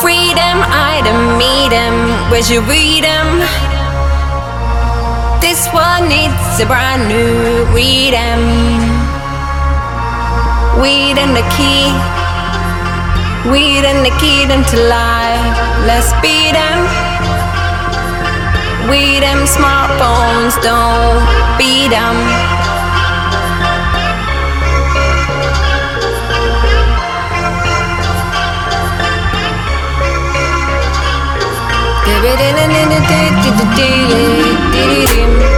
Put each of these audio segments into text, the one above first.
freedom, I don't meet him. Where'd you read him? This one needs a brand new read him. Weed and the key. Weed and the key to life. Let's beat them. We them smartphones don't beat them. Tiri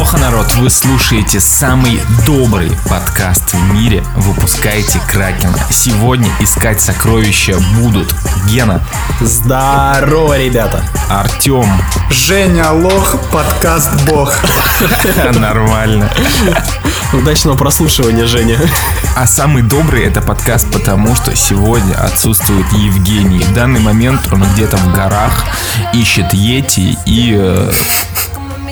Алоха, народ! Вы слушаете самый добрый подкаст в мире. Выпускаете Кракена. Сегодня искать сокровища будут Гена, Здорово, ребята! Артем. Женя Лох, подкаст Бог. Нормально. Удачного прослушивания, Женя. А самый добрый это подкаст, потому что сегодня отсутствует Евгений. В данный момент он где-то в горах ищет Йети и э,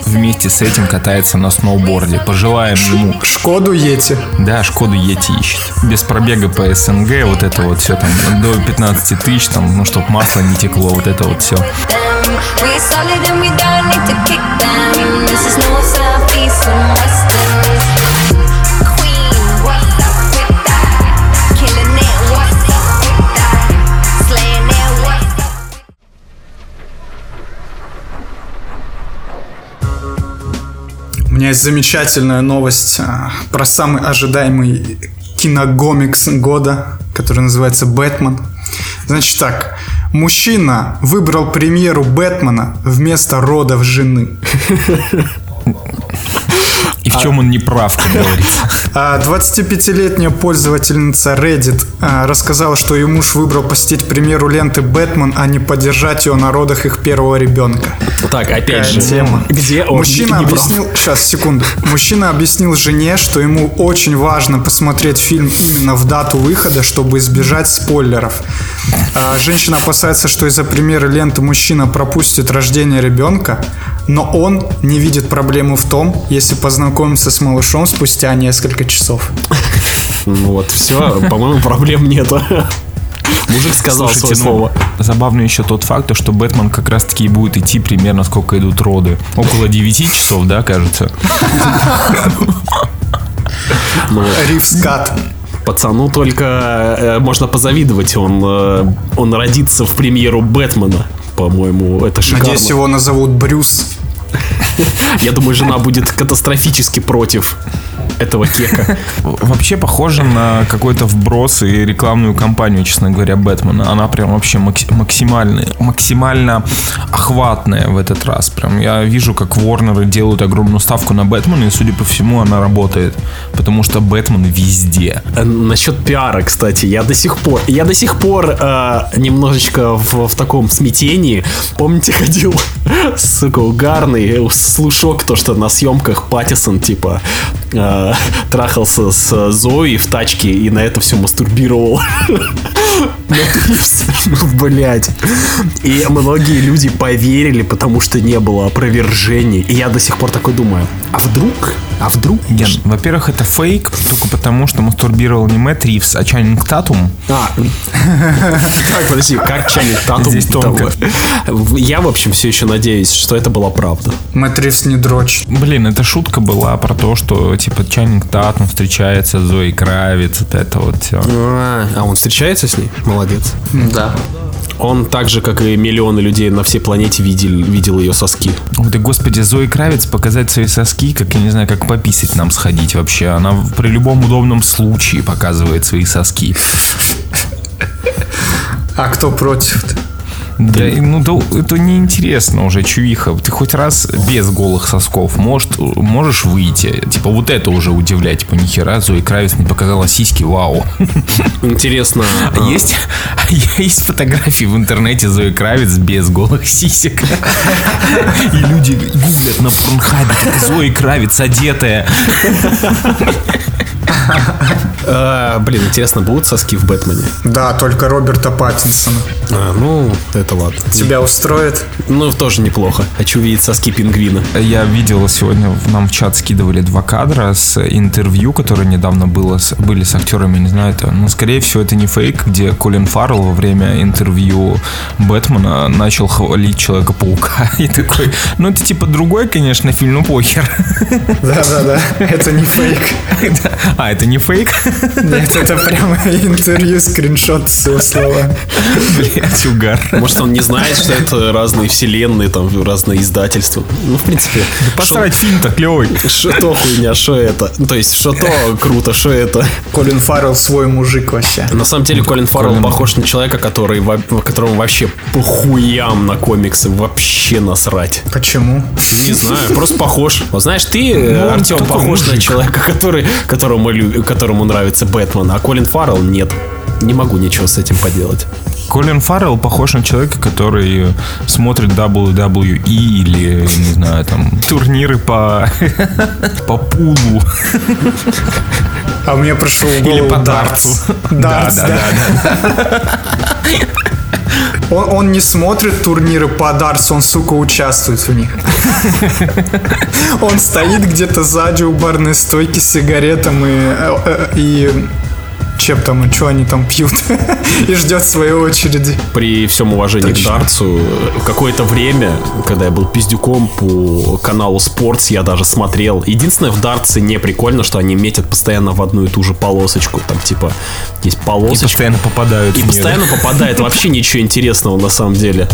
вместе с этим катается на сноуборде. Пожелаем ему Шкоду Ети. Да, Шкоду Ети ищет. Без пробега по СНГ, вот это вот все там, до 15 тысяч, там, ну, чтоб масло не текло, вот это вот все. We solid and we don't need to kick them. This is no southeast and western. Меня есть замечательная новость а, про самый ожидаемый киногомикс года, который называется «Бэтмен». Значит так, мужчина выбрал премьеру Бэтмена вместо родов жены. И в чем он не прав, как говорится. А 25-летняя пользовательница Reddit а, рассказала, что ее муж выбрал посетить премьеру ленты «Бэтмен», а не поддержать ее на родах их первого ребенка. Так, опять же, тема. где он Мужчина объяснил, сейчас, секунду. Мужчина объяснил жене, что ему очень важно посмотреть фильм именно в дату выхода, чтобы избежать спойлеров. А, Женщина опасается, что из-за премьеры ленты мужчина пропустит рождение ребенка, но он не видит проблемы в том, если познакомиться с малышом спустя несколько часов. Вот, все, по-моему, проблем нету. Мужик сказал свое ну, слово. забавно еще тот факт, что Бэтмен как раз таки и будет идти примерно сколько идут роды. Около 9 часов, да, кажется? Ну, Ривскат. пацану только э, можно позавидовать. Он, э, он родится в премьеру Бэтмена. По-моему, это шикарно. Надеюсь, его назовут Брюс. Я думаю, жена будет катастрофически против этого кека. Вообще похоже на какой-то вброс и рекламную кампанию, честно говоря, Бэтмена. Она прям вообще макс- максимальная, максимально охватная в этот раз. Прям я вижу, как Warner делают огромную ставку на Бэтмена, и, судя по всему, она работает. Потому что Бэтмен везде. Э, Насчет пиара, кстати, я до сих пор, я до сих пор э, немножечко в, в таком смятении. Помните, ходил, сука, угарный э, слушок, то, что на съемках Паттисон, типа, э, трахался с Зоей в тачке и на это все мастурбировал. Ну, блять. И многие люди поверили, потому что не было опровержений. И я до сих пор такой думаю, а вдруг? А вдруг? Ген, во-первых, это фейк, только потому, что мастурбировал не Мэтт Ривз, а Чайнинг Татум. А, так, подожди, как Чайник Татум Здесь тонко. Я, в общем, все еще надеюсь, что это была правда. Мэтт Ривз не дрочь. Блин, это шутка была про то, что типа Чайнинг Татум встречается с Зоей Кравец, вот это вот все. А он встречается с ней? Молодец. Да. Он так же, как и миллионы людей на всей планете видел, видел ее соски. Ой, да господи, Зои Кравец показать свои соски, как я не знаю, как пописать нам сходить вообще. Она при любом удобном случае показывает свои соски. А кто против? Да, и, ну да, это неинтересно уже, чувиха. Ты хоть раз без голых сосков может, можешь выйти? Типа вот это уже удивлять. Типа нихера, Зои Кравец не показала сиськи, вау. Интересно. А Есть, есть фотографии в интернете Зои Кравец без голых сисек. И люди гуглят на порнхабе, Зои Кравец одетая. Э, Блин, интересно, будут соски в Бэтмене? Да, только Роберта Паттинсона. А, ну, это ладно. Тебя устроит? Ну, тоже неплохо. Хочу видеть соски пингвина. Я видел сегодня, в- нам в чат скидывали два кадра с интервью, которое недавно было, с- были с актерами, не знаю, это, ну, скорее всего, это не фейк, где Колин Фаррелл во время интервью Бэтмена начал хвалить Человека-паука и такой, ну, это типа другой, конечно, фильм, ну, похер. Да-да-да, это не фейк. А, это не фейк? Нет, это прямо интервью, скриншот с его словами. Блять, угар. Может, он не знает, что это разные вселенные, там, разные издательства. Ну, в принципе, Посрать фильм-то клевый. что то хуйня, что это? Ну, то есть, что то круто, что это? Колин Фаррелл свой мужик вообще. На самом деле, Колин Фаррелл Колин- похож на человека, который, во- которому вообще похуям на комиксы вообще насрать. Почему? Не знаю, просто похож. Вот знаешь, ты, он Артем, похож на человека, который, которому, лю- которому нравится Бэтмен, а Колин Фаррелл нет. Не могу ничего с этим поделать. Колин Фаррелл похож на человека, который смотрит WWE или, не знаю, там, турниры по, по пулу. А мне пришел в Или по дартс. дартсу. Дартс, Да, да. Он, он не смотрит турниры по дартсу, он, сука, участвует в них. Он стоит где-то сзади у барной стойки с сигаретом и, э, э, и чем там, и что они там пьют, и ждет своей очереди. При всем уважении к дартсу, э, какое-то время, когда я был пиздюком по каналу Спортс, я даже смотрел. Единственное, в дартсе не прикольно, что они метят постоянно в одну и ту же полосочку. Там, типа, есть И полосочка. постоянно попадают И в нее. постоянно попадает вообще ничего интересного на самом деле.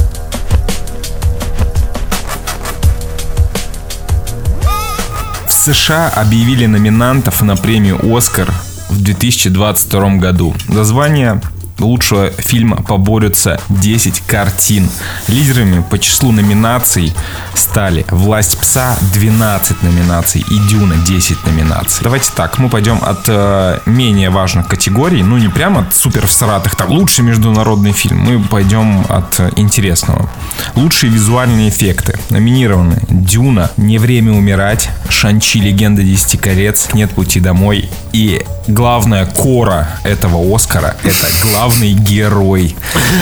В США объявили номинантов на премию «Оскар» в 2022 году. За звание лучшего фильма поборются 10 картин. Лидерами по числу номинаций стали «Власть пса» 12 номинаций и «Дюна» 10 номинаций. Давайте так, мы пойдем от э, менее важных категорий, ну не прямо от супер всратых, там лучший международный фильм, мы пойдем от э, интересного. Лучшие визуальные эффекты. Номинированы «Дюна», «Не время умирать», «Шанчи. Легенда десяти колец», «Нет пути домой» и главная кора этого Оскара — это главный герой.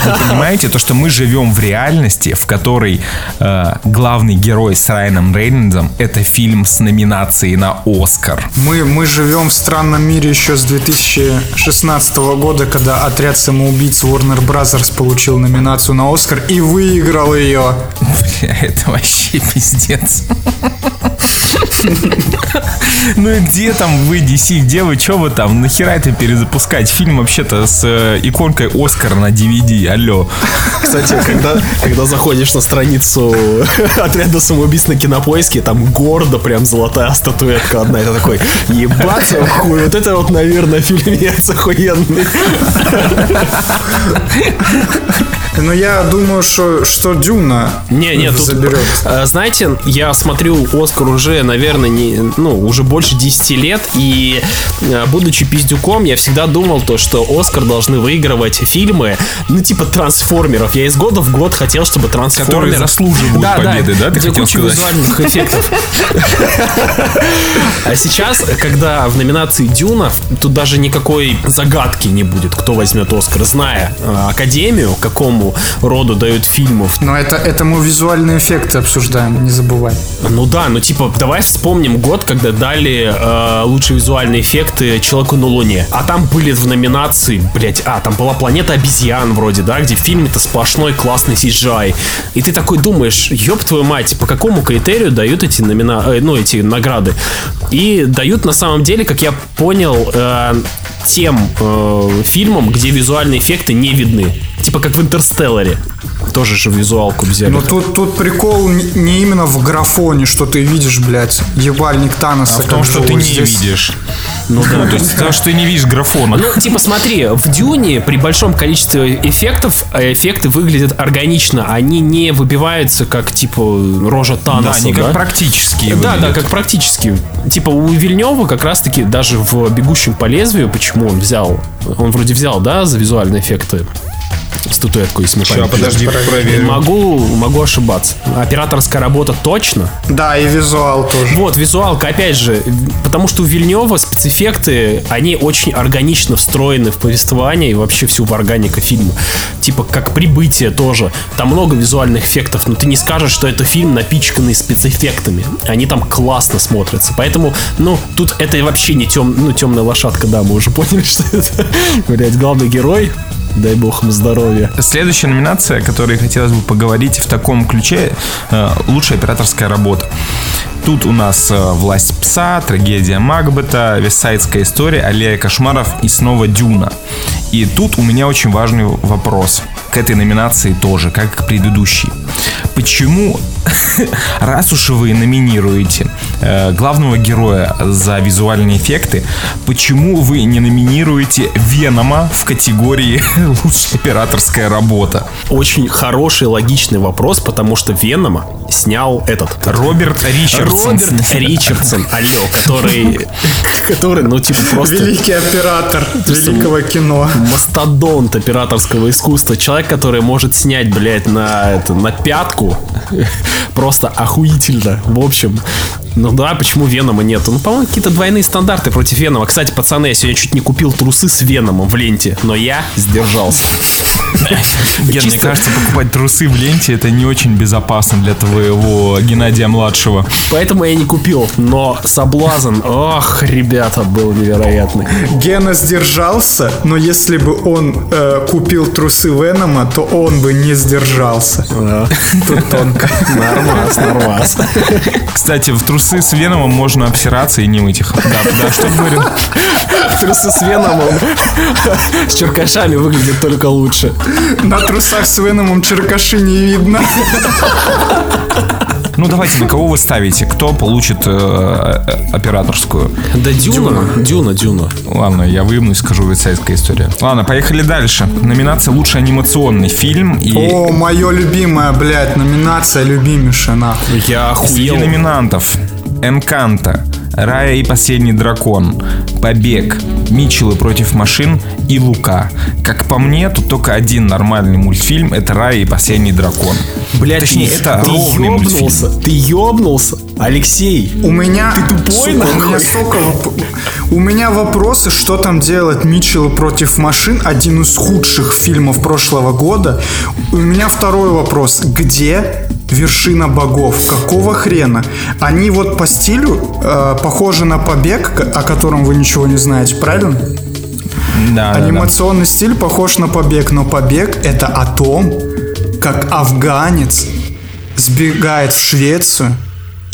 Вы понимаете, то, что мы живем в реальности, в которой э, главный герой с Райаном Рейнольдсом — это фильм с номинацией на Оскар. Мы, мы живем в странном мире еще с 2016 года, когда отряд самоубийц Warner Brothers получил номинацию на Оскар и выиграл ее. Бля, это вообще пиздец. Ну и где там вы, DC, где вы, что вы там, нахера это перезапускать? Фильм вообще-то с э, иконкой Оскар на DVD, алло. Кстати, когда, когда заходишь на страницу отряда самоубийц на кинопоиске, там гордо прям золотая статуэтка одна. Это такой, ебать, хуй, вот это вот, наверное, фильмец охуенный. Но я думаю, что, что Дюна Не, нет, тут, заберет. э, знаете, я смотрю Оскар уже, наверное, не, ну, уже больше 10 лет, и э, будучи пиздюком, я всегда думал то, что Оскар должны выигрывать фильмы, ну, типа трансформеров. Я из года в год хотел, чтобы трансформеры... Которые заслуживают победы, да, ты где хотел сказать? визуальных эффектов. А сейчас, когда в номинации Дюна, тут даже никакой загадки не будет, кто возьмет Оскар, зная э, Академию, какому роду дают фильмов, Но это, это мы визуальные эффекты обсуждаем, не забывай. ну да, ну типа, давай вспомним год, когда дали э, лучшие визуальные эффекты Человеку на Луне. А там были в номинации, блять, а, там была планета обезьян вроде, да, где в фильме-то сплошной классный CGI. И ты такой думаешь, ёб твою мать, по какому критерию дают эти номина... э, ну, эти награды? И дают на самом деле, как я понял, э, тем э, фильмам, где визуальные эффекты не видны. Типа как в Интерстелларе. Тоже же визуалку взяли. Но тут, тут прикол не именно в графоне, что ты видишь, блядь, ебальник Таноса. А в том, как что ты не здесь. видишь. Ну да, то есть то, что ты не видишь графона. Ну, типа, смотри, в Дюне при большом количестве эффектов э, эффекты выглядят органично. Они не выбиваются, как, типа, рожа Да, Таноса. они как да? практические Да, да, выглядят. как практически. Типа у Вильнева как раз-таки даже в «Бегущем по лезвию», почему он взял, он вроде взял, да, за визуальные эффекты статуэтку, если не память подожди, проверю. Могу, могу ошибаться. Операторская работа точно. Да, и визуал тоже. Вот, визуалка, опять же, потому что у Вильнева спецэффекты, они очень органично встроены в повествование и вообще всю в органика фильма. Типа, как «Прибытие» тоже. Там много визуальных эффектов, но ты не скажешь, что это фильм, напичканный спецэффектами. Они там классно смотрятся. Поэтому, ну, тут это вообще не тем, ну, темная лошадка, да, мы уже поняли, что это, блядь, главный герой. Дай бог ему здоровья. Следующая номинация, о которой хотелось бы поговорить в таком ключе, э, лучшая операторская работа. Тут у нас э, «Власть пса», «Трагедия Макбета», «Вестсайдская история», «Аллея кошмаров» и снова «Дюна». И тут у меня очень важный вопрос к этой номинации тоже, как к предыдущей. Почему, раз уж вы номинируете э, главного героя за визуальные эффекты, почему вы не номинируете Венома в категории лучшая операторская работа? Очень хороший, логичный вопрос, потому что Венома снял этот Роберт Ричардсон. Роберт Ричардсон, алло, который, который, ну, типа, просто Великий оператор великого кино. мастодонт операторского искусства. Человек, который может снять, блядь, на, это, на пятку. Просто охуительно. В общем, ну да, почему Венома нету? Ну, по-моему, какие-то двойные стандарты против Венома. Кстати, пацаны, я сегодня чуть не купил трусы с Веномом в ленте, но я сдержался. Ген, мне кажется, покупать трусы в ленте это не очень безопасно для твоего Геннадия младшего. Поэтому я не купил. Но соблазн, ох, ребята, был невероятный. Гена сдержался, но если бы он э, купил трусы Венома, то он бы не сдержался. Да, Тут тонко. Нормас, нормас. Кстати, в трусы с Веномом можно обсираться и не мыть их. Да, да, что говорил? Трусы с Веномом с черкашами выглядят только лучше. На трусах с Веномом черкаши не видно. Ну давайте, на кого вы ставите? Кто получит э, э, операторскую? Да Дюна, Дюна, Дюна. Ладно, я выемну и скажу «Вицайская история». Ладно, поехали дальше. Номинация «Лучший анимационный фильм» и О, мое любимое, блядь, номинация любимейшая, нахуй. Я среди охуел. номинантов «Энканто», «Рая и последний дракон», «Побег», «Митчеллы против машин» и «Лука». Как по мне, тут только один нормальный мультфильм – это «Рая и последний дракон». Блядь, Точнее, ты, это ты ровный мультфильм. ёбнулся, ты ёбнулся, Алексей. У меня, тупой, сука, у меня столько воп- у меня вопросы, что там делать Митчеллы против машин, один из худших фильмов прошлого года. У меня второй вопрос, где вершина богов? Какого хрена? Они вот по стилю э, похожи на побег, о котором вы ничего не знаете, правильно? Да, да, да. Анимационный стиль похож на побег, но побег это о том, как афганец сбегает в Швецию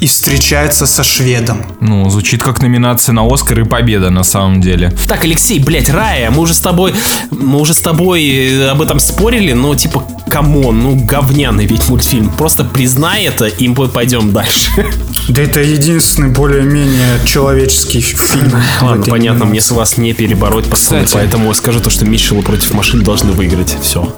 и встречается со шведом. Ну, звучит как номинация на Оскар и победа на самом деле. Так, Алексей, блядь, Рая, мы уже с тобой, мы уже с тобой э, об этом спорили, но типа, come on, ну говняный ведь мультфильм. Просто признай это, и мы пойдем дальше. Да это единственный более-менее человеческий фильм. Ладно, понятно, мне с вас не перебороть, пацаны, Кстати. поэтому скажу то, что Митчеллы против машин должны выиграть. Все.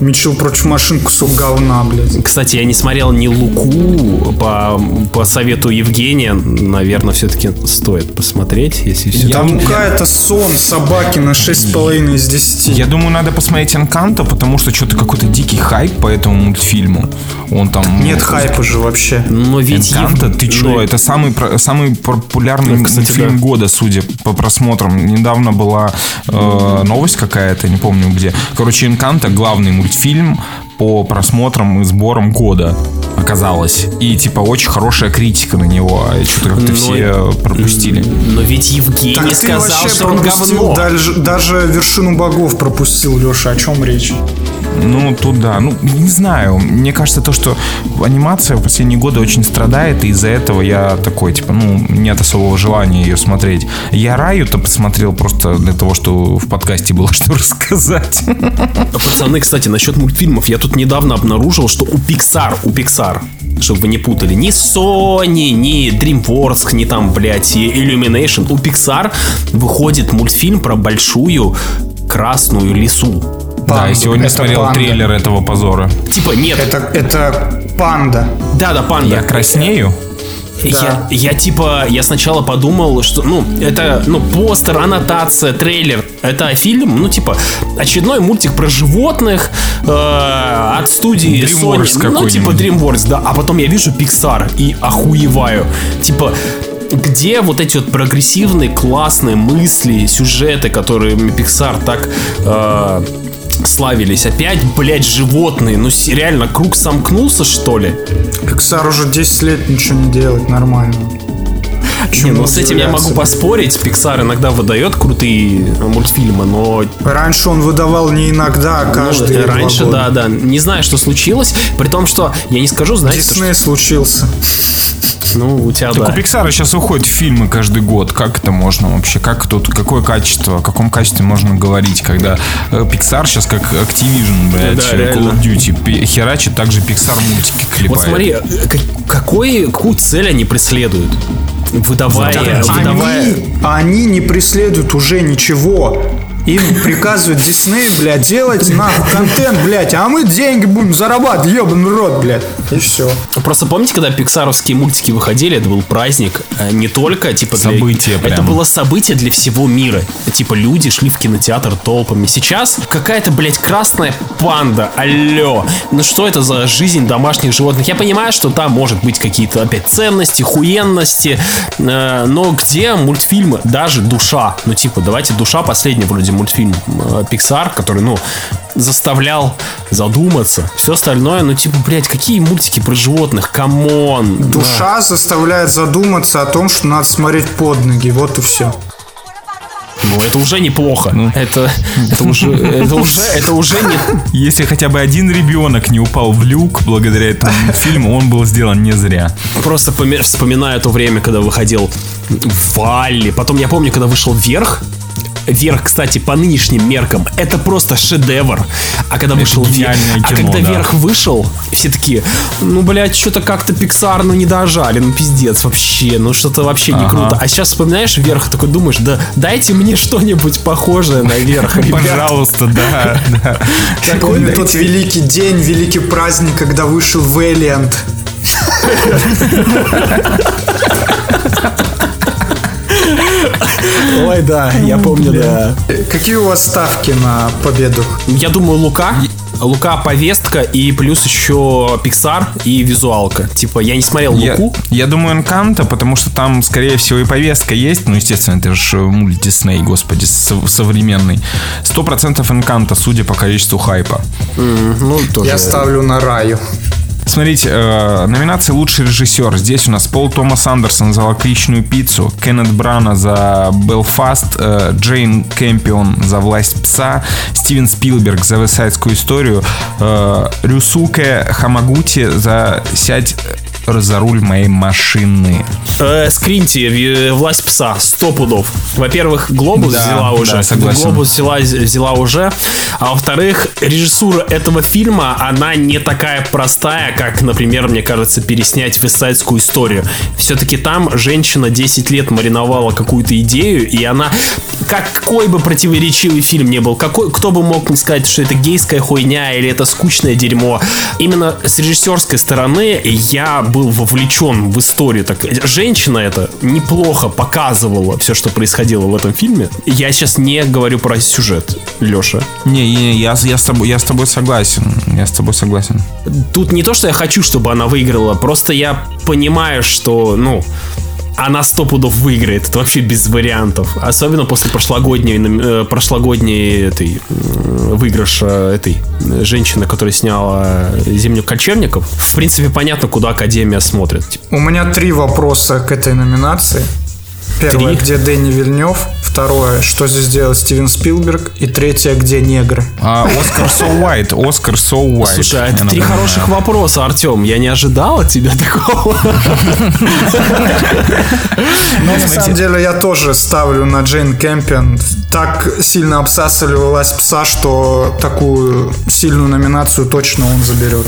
Митчелл против машин кусок говна, блядь. Кстати, я не смотрел ни Луку по, по совету Евгения. Наверное, все-таки стоит посмотреть, если все. Там Лука это сон собаки на 6,5 из 10. Я думаю, надо посмотреть «Энканто», потому что что-то какой-то дикий хайп по этому мультфильму. Он там... Нет хайпа же вообще. Но ведь Энканто, Ев- ты чё? ну, Это самый, самый популярный Ну, кстати, фильм да. года, судя по просмотрам. Недавно была э, новость какая-то, не помню где. Короче, Энканто главный мультфильм по просмотрам и сборам года оказалось. И типа очень хорошая критика на него. А что-то как-то Ну, все пропустили. Но ведь Евгений Так ты сказал, вообще что он говно. даже, даже вершину богов пропустил, Леша. О чем речь? Ну, тут да. Ну, не знаю. Мне кажется, то, что анимация в последние годы очень страдает, и из-за этого я такой, типа, ну, нет особого желания ее смотреть. Я Раю-то посмотрел просто для того, что в подкасте было что рассказать. Пацаны, кстати, насчет мультфильмов. Я тут недавно обнаружил, что у Pixar, у Pixar, чтобы вы не путали, ни Sony, ни DreamWorks, ни там, блядь, Illumination, у Pixar выходит мультфильм про большую красную лису. Да, Панда. я сегодня Это смотрел панда. трейлер этого позора. Типа, нет, Это, это панда. да-да, панда. Я краснею? Я, я типа, я сначала подумал, что, ну, это, ну, постер, аннотация, трейлер. Это фильм, ну, типа, очередной мультик про животных э, от студии DreamWorks Sony. Ну, типа DreamWorks, да. А потом я вижу Pixar и охуеваю. Типа, где вот эти вот прогрессивные, классные мысли, сюжеты, которые Pixar так э, славились. Опять, блядь, животные. Ну, реально, круг сомкнулся, что ли? Pixar уже 10 лет ничего не делает нормально. Не, ну с этим я могу поспорить. Pixar иногда выдает крутые мультфильмы, но Раньше он выдавал не иногда, а ну, каждые два раньше, года. да, да. Не знаю, что случилось. При том, что я не скажу, знаете, Дисней случился. что- ну, у тебя Так да. у Пиксара сейчас выходят фильмы каждый год. Как это можно вообще? Как тут, какое качество, о каком качестве можно говорить, когда э, Pixar сейчас как Activision, блядь, Да. Call of Duty, херачит, также Pixar мультики клепает. Вот смотри, э, как- какой, какую цель они преследуют? Выдавая, выдавая... Они, они не преследуют уже ничего. Им приказывают Дисней, блядь, делать нахуй контент, блядь, а мы деньги будем зарабатывать, ебаный рот, блядь. И все. Просто помните, когда пиксаровские мультики выходили, это был праздник э, не только типа для- Событие это прям. было событие для всего мира. Типа люди шли в кинотеатр толпами. Сейчас какая-то, блядь, красная панда. Алло. Ну что это за жизнь домашних животных? Я понимаю, что там может быть какие-то опять ценности, хуенности, э, но где мультфильмы? Даже душа. Ну типа, давайте душа последний вроде мультфильм э, Pixar, который, ну, заставлял задуматься. Все остальное, ну типа, блядь, какие мультики про животных? Come on. Душа заставляет задуматься о том, что надо смотреть под ноги, вот и все. Ну, это уже неплохо. Ну. Это, это уже, это уже, это уже не... Если хотя бы один ребенок не упал в люк благодаря этому фильму, он был сделан не зря. Просто вспоминаю то время, когда выходил ВАЛЛ-И. Потом я помню, когда вышел Вверх. Вверх, кстати, по нынешним меркам, это просто шедевр. А когда вышел Вверх, гениальное а кино, когда да. Вверх вышел, все такие, ну, блядь, что-то как-то Pixar, ну, не дожали, ну, пиздец вообще, ну, что-то вообще не Ага. круто. А сейчас вспоминаешь Вверх, такой думаешь, да дайте мне что-нибудь похожее на Вверх, ребят. Пожалуйста, да, да. Я помню тот великий день, великий праздник, когда вышел Valiant. Ой, да, я помню, да. Какие у вас ставки на победу? Я думаю, Лука. Лука повестка и плюс еще Pixar и визуалка. Типа, я не смотрел Я, Луку. я думаю, Энканто, потому что там, скорее всего, и повестка есть. Ну, естественно, это же мульт Дисней, господи, сов- современный. Сто процентов Энканто, судя по количеству хайпа. Ну, тоже. Я ставлю на Раю. Смотрите, э, номинация «Лучший режиссер». Здесь у нас Пол Томас Андерсон за «Лакричную пиццу», Кеннет Брана за «Белфаст», э, Джейн Кэмпион за «Власть пса», Стивен Спилберг за «Высайдскую историю», э, Рюсуке Хамагути за «Сядь за руль моей машины». Э, скриньте ви- власть пса, сто пудов. Во-первых, Глобус Да, взяла уже. да, согласен. Глобус взяла, взяла уже. А во-вторых, режиссура этого фильма, она не такая простая, как, например, мне кажется, переснять фестсайдскую историю. Все-таки там женщина 10 лет мариновала какую-то идею, и она, какой бы противоречивый фильм не был, какой, кто бы мог сказать, что это гейская хуйня или это скучное дерьмо. Именно с режиссерской стороны я был вовлечен в историю. Так, женщина это неплохо показывала все, что происходило в этом фильме. Я сейчас не говорю про сюжет, Леша. Не, не, я, я, с тобой, я с тобой согласен. Я с тобой согласен. Тут не то, что я хочу, чтобы она выиграла, просто я понимаю, что, ну, она сто пудов выиграет. Это вообще без вариантов. Особенно после прошлогодней, э, прошлогодней этой выигрыша этой э, женщины, которая сняла «Зимних кочевников». В принципе, понятно, куда Академия смотрит. У меня три вопроса к этой номинации. Первое, Три? где Дэнни Вильнев. Второе, что здесь делал Стивен Спилберг. И третье, где негры. А, Оскар So White. Оскар So White. Слушай, а это три хороших вопроса, Артем. Я не ожидал от тебя такого. Но на самом деле я тоже ставлю на Джейн Кэмпион. Так сильно обсасывали власть пса, что такую сильную номинацию точно он заберет.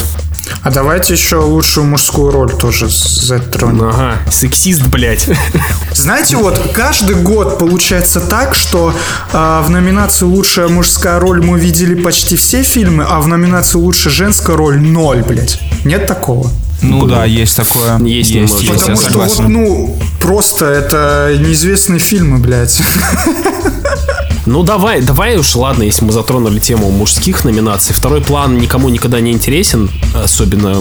А давайте еще лучшую мужскую роль тоже затронем. Ага, сексист, блядь. Знаете, вот каждый год получается так, что э, в номинации лучшая мужская роль мы видели почти все фильмы, а в номинации лучшая женская роль ноль, блядь. Нет такого. Ну было. да, есть такое. Есть есть, есть, Потому что вот, согласен. ну, просто это неизвестные фильмы, блядь. Ну давай, давай уж, ладно, если мы затронули тему мужских номинаций. Второй план никому никогда не интересен, особенно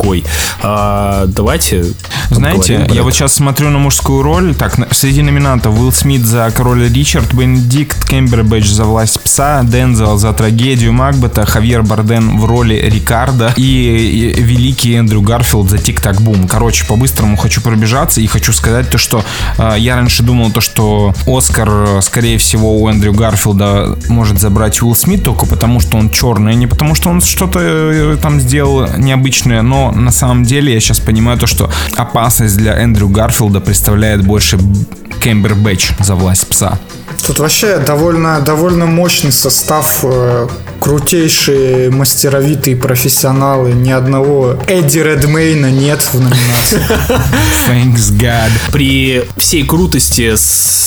мужской. А, давайте. Знаете, я вот это. сейчас смотрю на мужскую роль. Так, среди номинантов Уилл Смит за Короля Ричард, Бенедикт Кембербэтч за Власть пса, Дензел за Трагедию Макбета, Хавьер Барден в роли Рикардо и, великий Эндрю Гарфилд за Тик-Так Бум. Короче, по-быстрому хочу пробежаться и хочу сказать то, что э, я раньше думал то, что Оскар, скорее всего, у Эндрю Гарфилда может забрать Уилл Смит только потому, что он черный, а не потому, что он что-то э, там сделал необычное. Но на самом деле я сейчас понимаю то, что опасность для Эндрю Гарфилда представляет больше Кембербэтч за власть пса. Тут вообще довольно, довольно мощный состав, э, крутейшие, мастеровитые профессионалы. Ни одного Эдди Редмейна нет в номинации. Thanks God. при всей крутости с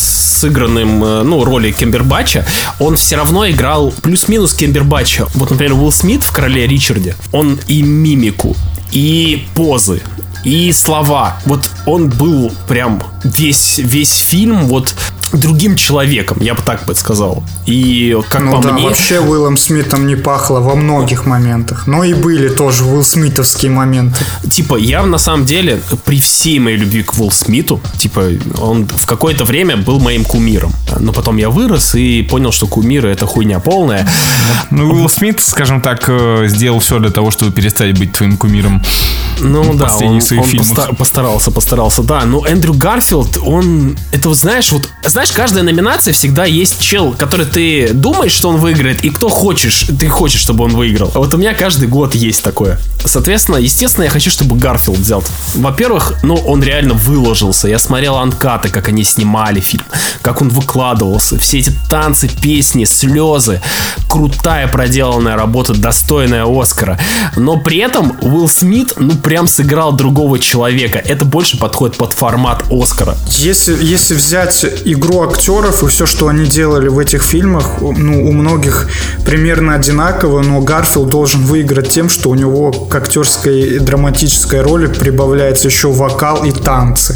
сыгранным, э, ну, роли Кембербача, он все равно играл плюс-минус Кембербача. Вот, например, Уилл Смит в «Короле Ричарде», он и мимику, и позы, и слова. Вот он был прям весь, весь фильм вот другим человеком, я бы так бы сказал. И как Ну по да, мне... вообще Уиллом Смитом не пахло во многих моментах. Но и были тоже Уилл Смитовские моменты. Типа, я на самом деле, при всей моей любви к Уилл Смиту, типа, он в какое-то время был моим кумиром. Но потом я вырос и понял, что кумиры это хуйня полная. Ну, Уилл Смит, скажем так, э, сделал все для того, чтобы перестать быть твоим кумиром. Ну да, он, он постарался, постарался, да. Но Эндрю Гарфилд, он, это вот знаешь, вот, знаешь, каждая номинация всегда есть чел, который ты думаешь, что он выиграет, и кто хочешь, ты хочешь, чтобы он выиграл. А вот у меня каждый год есть такое. Соответственно, естественно, я хочу, чтобы Гарфилд взял. Во-первых, ну, он реально выложился. Я смотрел uncut ы, как они снимали фильм, как он выкладывался. Все эти танцы, песни, слезы. Крутая проделанная работа, достойная Оскара. Но при этом Уилл Смит, ну, прям сыграл другого человека. Это больше подходит под формат Оскара. Если, если взять игру актеров и все, что они делали в этих фильмах, ну, у многих примерно одинаково, но Гарфилд должен выиграть тем, что у него к актерской драматической роли прибавляется еще вокал и танцы.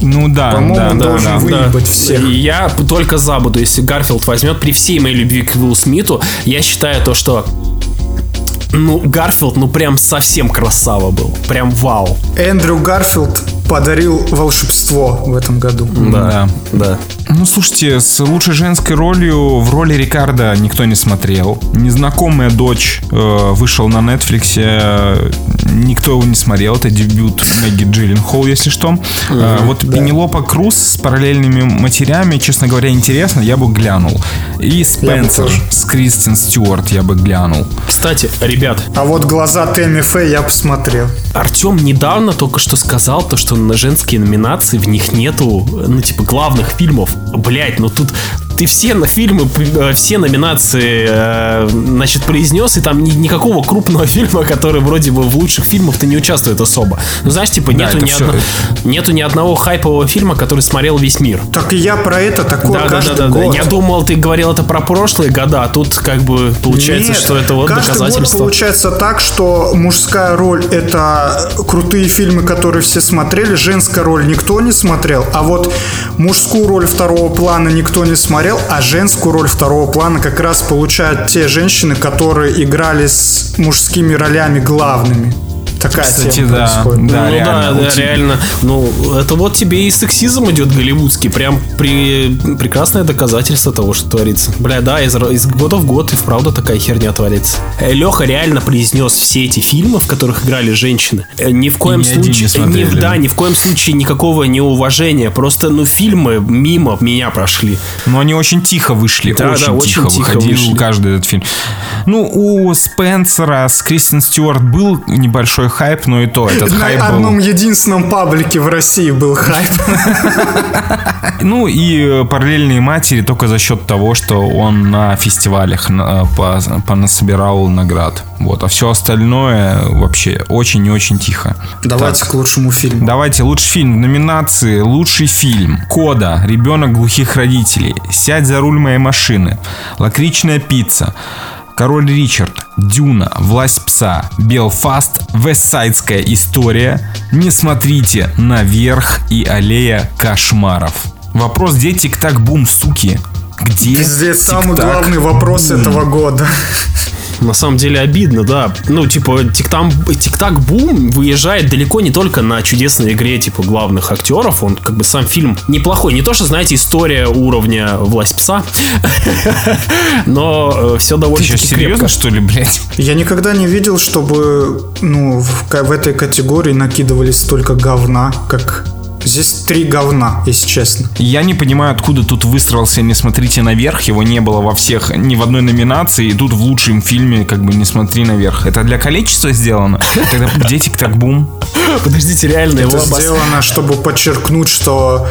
Ну да, По-моему, да, он да, должен да. выебать всех. И я только за буду, если Гарфилд возьмет при всей моей любви к Уиллу Смиту, я считаю то, что ну, Гарфилд, ну, прям совсем красава был. Прям вау. Эндрю Гарфилд подарил волшебство в этом году. Да. Да. Ну, слушайте, с лучшей женской ролью в роли Рикардо никто не смотрел. Незнакомая дочь э, вышел на Netflix, э, никто его не смотрел. Это дебют Мэгги Джилленхол, если что. Э, вот Пенелопа Круз с параллельными матерями, честно говоря, интересно, я бы глянул. И Спенсер с Кристин Стюарт я бы глянул. Кстати, ребят, А вот глаза Тэмми Фэй я посмотрел. Артем недавно только что сказал то, что на женские номинации в них нету, ну, типа, главных фильмов. Блять, ну тут ты все на фильмы, э, все номинации, э, значит, произнес, и там ни- никакого крупного фильма, который вроде бы в лучших фильмах ты не участвует особо. Ну, знаешь, типа, Да, нету, это ни одно- нету ни одного хайпового фильма, который смотрел весь мир. Так и я про это такое Да, да, каждый да, да, да. год. Я думал, ты говорил это про прошлые года, а тут как бы получается, Нет, что это вот каждый доказательство. год получается так, что мужская роль это крутые фильмы, которые все смотрели, женская роль никто не смотрел, а вот мужскую роль второго плана никто не смотрел, а женскую роль второго плана как раз получают те женщины, которые играли с мужскими ролями главными. Такая Кстати, тема да, происходит. да, ну реально. да, да, тебя- реально. Ну, это вот тебе и сексизм идет голливудский. Прям при... прекрасное доказательство того, что творится. Бля, да, из, из года в год и вправду такая херня творится. Леха реально произнес все эти фильмы, в которых играли женщины. Э, Ни в коем ни один не случае... смотрели, ни, да, ни в коем случае никакого неуважения. Просто, ну, фильмы мимо меня прошли. Но они очень тихо вышли, Да, очень, да, очень тихо, тихо выходил вышли. каждый этот фильм. Ну, у Спенсера с Кристин Стюарт был небольшой хайп, но и то этот На хайп одном был... единственном паблике в России был хайп. Ну, и э, параллельные матери только за счет того, что он на фестивалях по- понасобирал наград. Вот, а все остальное вообще очень и очень тихо. Давайте к лучшему фильму. Давайте, лучший фильм номинации «Лучший фильм». «Кода», «Ребенок глухих родителей», «Сядь за руль моей машины», «Лакричная пицца», Король Ричард, Дюна, Власть пса, Белфаст, Вестсайдская история. Не смотрите наверх и аллея кошмаров. Вопрос, где тик-так бум, суки? Где Пиздец, самый главный вопрос бум? этого года. На самом деле обидно, да. Ну, типа, Тик-Там- Тик-Так Бум выезжает далеко не только на чудесной игре, типа, главных актеров. Он, как бы, сам фильм неплохой. Не то, что, знаете, история уровня «Власть пса», но все Ты довольно что, серьезно, что ли, блядь? Я никогда не видел, чтобы ну, в, этой категории накидывали столько говна, как здесь три говна, если честно. Я не понимаю, откуда тут выстроился «Не смотрите наверх». Его не было во всех, ни в одной номинации. И тут в лучшем фильме как бы «Не смотри наверх». Это для количества сделано? Тогда где тик-так бум? Подождите, реально, его Это сделано, чтобы подчеркнуть, что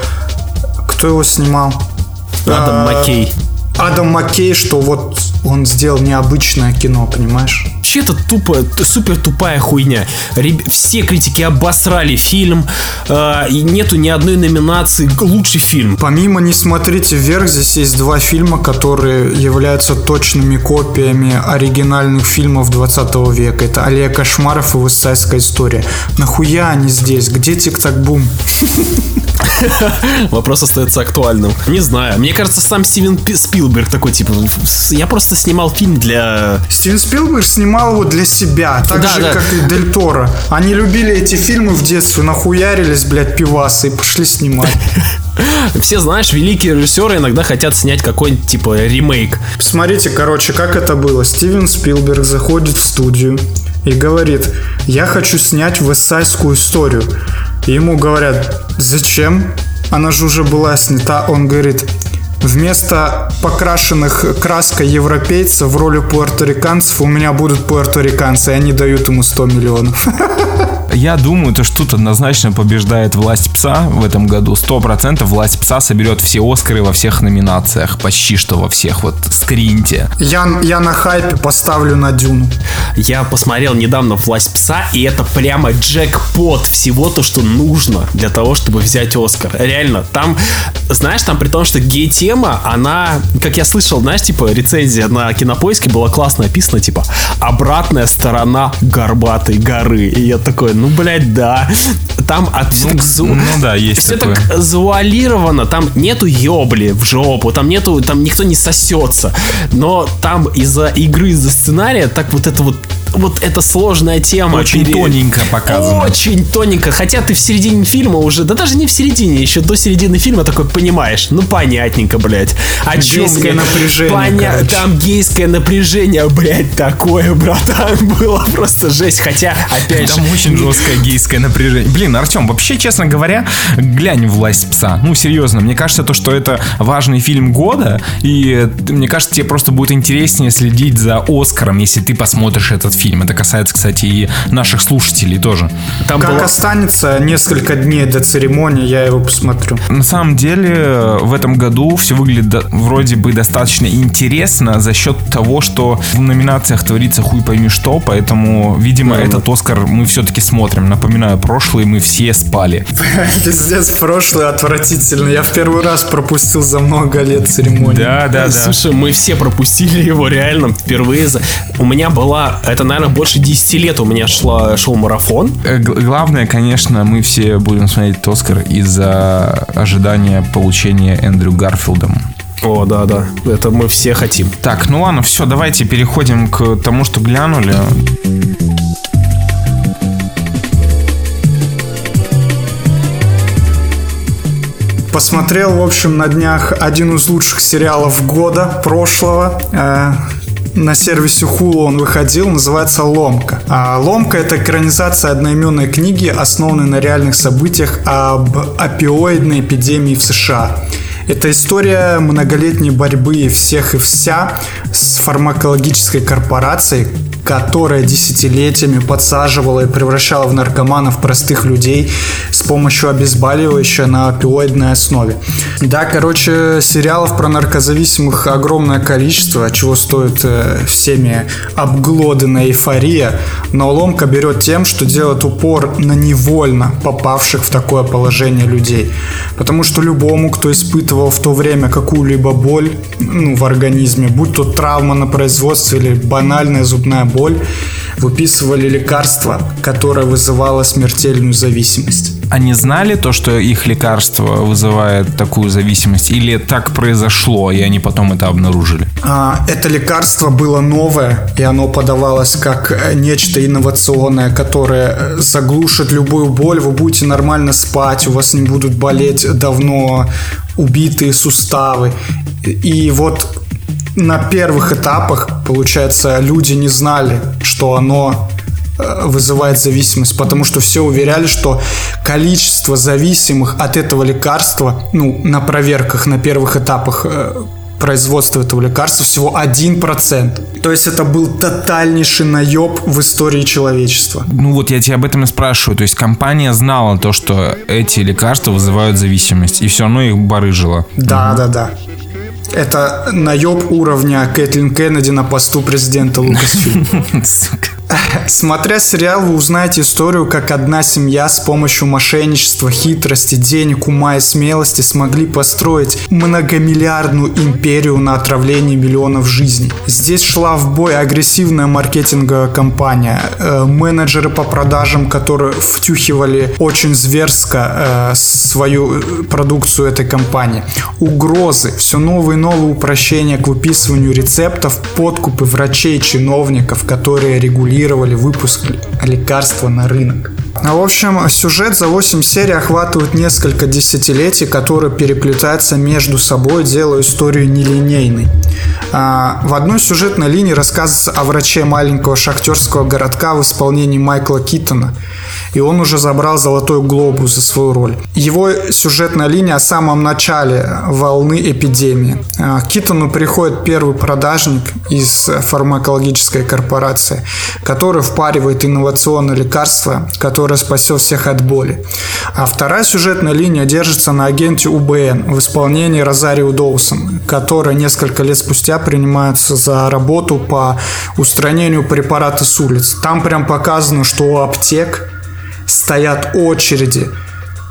кто его снимал? Адам А, Маккей. Адам Маккей, что вот он сделал необычное кино, понимаешь? Вообще это тупо, супер тупая хуйня. Реб- Все критики обосрали фильм, э, и нету ни одной номинации лучший фильм. Помимо «Не смотрите вверх», здесь есть два фильма, которые являются точными копиями оригинальных фильмов 20 века. Это «Аллея кошмаров» и «Высайская история». Нахуя они здесь? Где «Тик-так-бум»? Вопрос остается актуальным. Не знаю, мне кажется, сам Стивен Пи- Спилберг такой, типа, «С- я просто снимал фильм для... Стивен Спилберг снимал его для себя, так Да, же, да. как и Дель Торо. Они любили эти фильмы в детстве, нахуярились, блядь, пивасы и пошли снимать. Все, знаешь, великие режиссеры иногда хотят снять какой-нибудь, типа, ремейк. Смотрите, короче, как это было. Стивен Спилберг заходит в студию и говорит, я хочу снять вестсайдскую историю. И ему говорят, зачем? Она же уже была снята. Он говорит, вместо покрашенных краской европейцев в роли пуэрториканцев у меня будут пуэрториканцы, и они дают ему 100 миллионов. Я думаю, то, что тут однозначно побеждает «Власть пса» в этом году. Сто процентов «Власть пса» соберет все Оскары во всех номинациях. Почти что во всех. Вот скриньте. Я, я на хайпе поставлю на Дюну. Я посмотрел недавно «Власть пса», и это прямо джекпот всего то, что нужно для того, чтобы взять Оскар. Реально, там, знаешь, там при том, что гей-тема, она, как я слышал, знаешь, типа, рецензия на Кинопоиске была классно описана, типа, обратная сторона горбатой горы. И я такой, ну, блядь, да. Там от все так зу- ну да, есть все такое. так завуалировано, там нету ёбли в жопу, там нету, там никто не сосется. Но там из-за игры, из-за сценария, так вот это вот вот эта сложная тема. Очень пере- тоненько показано. Очень тоненько. Хотя ты в середине фильма уже, да даже не в середине, еще до середины фильма такой понимаешь. Ну понятненько, блядь. О Гейское мне? напряжение, короче. Там гейское напряжение, блядь, такое, братан, было просто жесть. Хотя, опять Там же, очень жесткое гейское напряжение. Блин, Артем, вообще, честно говоря, глянь «Власть пса». Ну, серьезно, мне кажется, то, что это важный фильм года, и э, мне кажется, тебе просто будет интереснее следить за Оскаром, если ты посмотришь этот фильм. Это касается, кстати, и наших слушателей тоже. там Как была- останется несколько дней до церемонии, я его посмотрю. На самом деле, в этом году все выглядит до- вроде бы достаточно интересно за счет того, что в номинациях творится хуй пойми что, поэтому, видимо, этот Оскар мы все-таки смотрим. Напоминаю, прошлый мы все спали. Пиздец, прошлый отвратительный. Я в первый раз пропустил за много лет церемонию. Да, да, да. Слушай, мы все пропустили его реально впервые. за- У меня была, это, наверное, больше 10 лет у меня шла, шел марафон. Э, Главное, конечно, мы все будем смотреть этот Оскар из-за ожидания получения Эндрю Гарфилдом. О, да, да, это мы все хотим. Так, ну ладно, все, давайте переходим к тому, что глянули. Посмотрел, в общем, на днях один из лучших сериалов года прошлого. Э, на сервисе Hulu он выходил, называется «Ломка». А «Ломка» — это экранизация одноименной книги, основанной на реальных событиях об опиоидной эпидемии в США. Это история многолетней борьбы всех и вся с фармакологической корпорацией, которая десятилетиями подсаживала и превращала в наркоманов простых людей с помощью обезболивающего на опиоидной основе. Да, короче, сериалов про наркозависимых огромное количество, чего стоит э, всеми обглоданная эйфория, но ломка берет тем, что делает упор на невольно попавших в такое положение людей. Потому что любому, кто испытывал в то время какую-либо боль ну, в организме, будь то травма на производстве или банальная зубная боль, выписывали лекарство, которое вызывало смертельную зависимость. Они знали то, что их лекарство вызывает такую зависимость? Или так произошло, и они потом это обнаружили? А, Это лекарство было новое, и оно подавалось как э, нечто инновационное, которое э, заглушит любую боль, вы будете нормально спать, у вас не будут болеть давно убитые суставы. И вот на первых этапах, получается, люди не знали, что оно э, вызывает зависимость, потому что все уверяли, что количество зависимых от этого лекарства, ну, на проверках, на первых этапах э, производства этого лекарства всего 1%. То есть это был тотальнейший наеб в истории человечества. Ну вот я тебя об этом и спрашиваю. То есть компания знала то, что эти лекарства вызывают зависимость, и все равно их барыжило. Да, да, да. Это наеб уровня Кэтлин Кеннеди на посту президента Лукасфильма. Сука. Смотря сериал, вы узнаете историю, как одна семья с помощью мошенничества, хитрости, денег, ума и смелости смогли построить многомиллиардную империю на отравлении миллионов жизней. Здесь шла в бой агрессивная маркетинговая кампания, э, менеджеры по продажам, которые втюхивали очень зверско э, свою э, продукцию этой компании, угрозы, все новые и новые упрощения к выписыванию рецептов, подкупы врачей, чиновников, которые регулировали выпуск лекарства на рынок. Ну, В общем, сюжет за 8 серий охватывает несколько десятилетий, которые переплетаются между собой, делая историю нелинейной. А, В одной сюжетной линии рассказывается о враче маленького шахтерского городка в исполнении Майкла Китона. И он уже забрал золотой глобус за свою роль. Его сюжетная линия о самом начале волны эпидемии. А, К Китону приходит первый продажник из фармакологической корпорации, который впаривает инновационное лекарство, которое спасет всех от боли. А вторая сюжетная линия держится на агенте УБН в исполнении Розарио Доусон, которая несколько лет спустя принимается за работу по устранению препарата с улиц. Там прям показано, что у аптек стоят очереди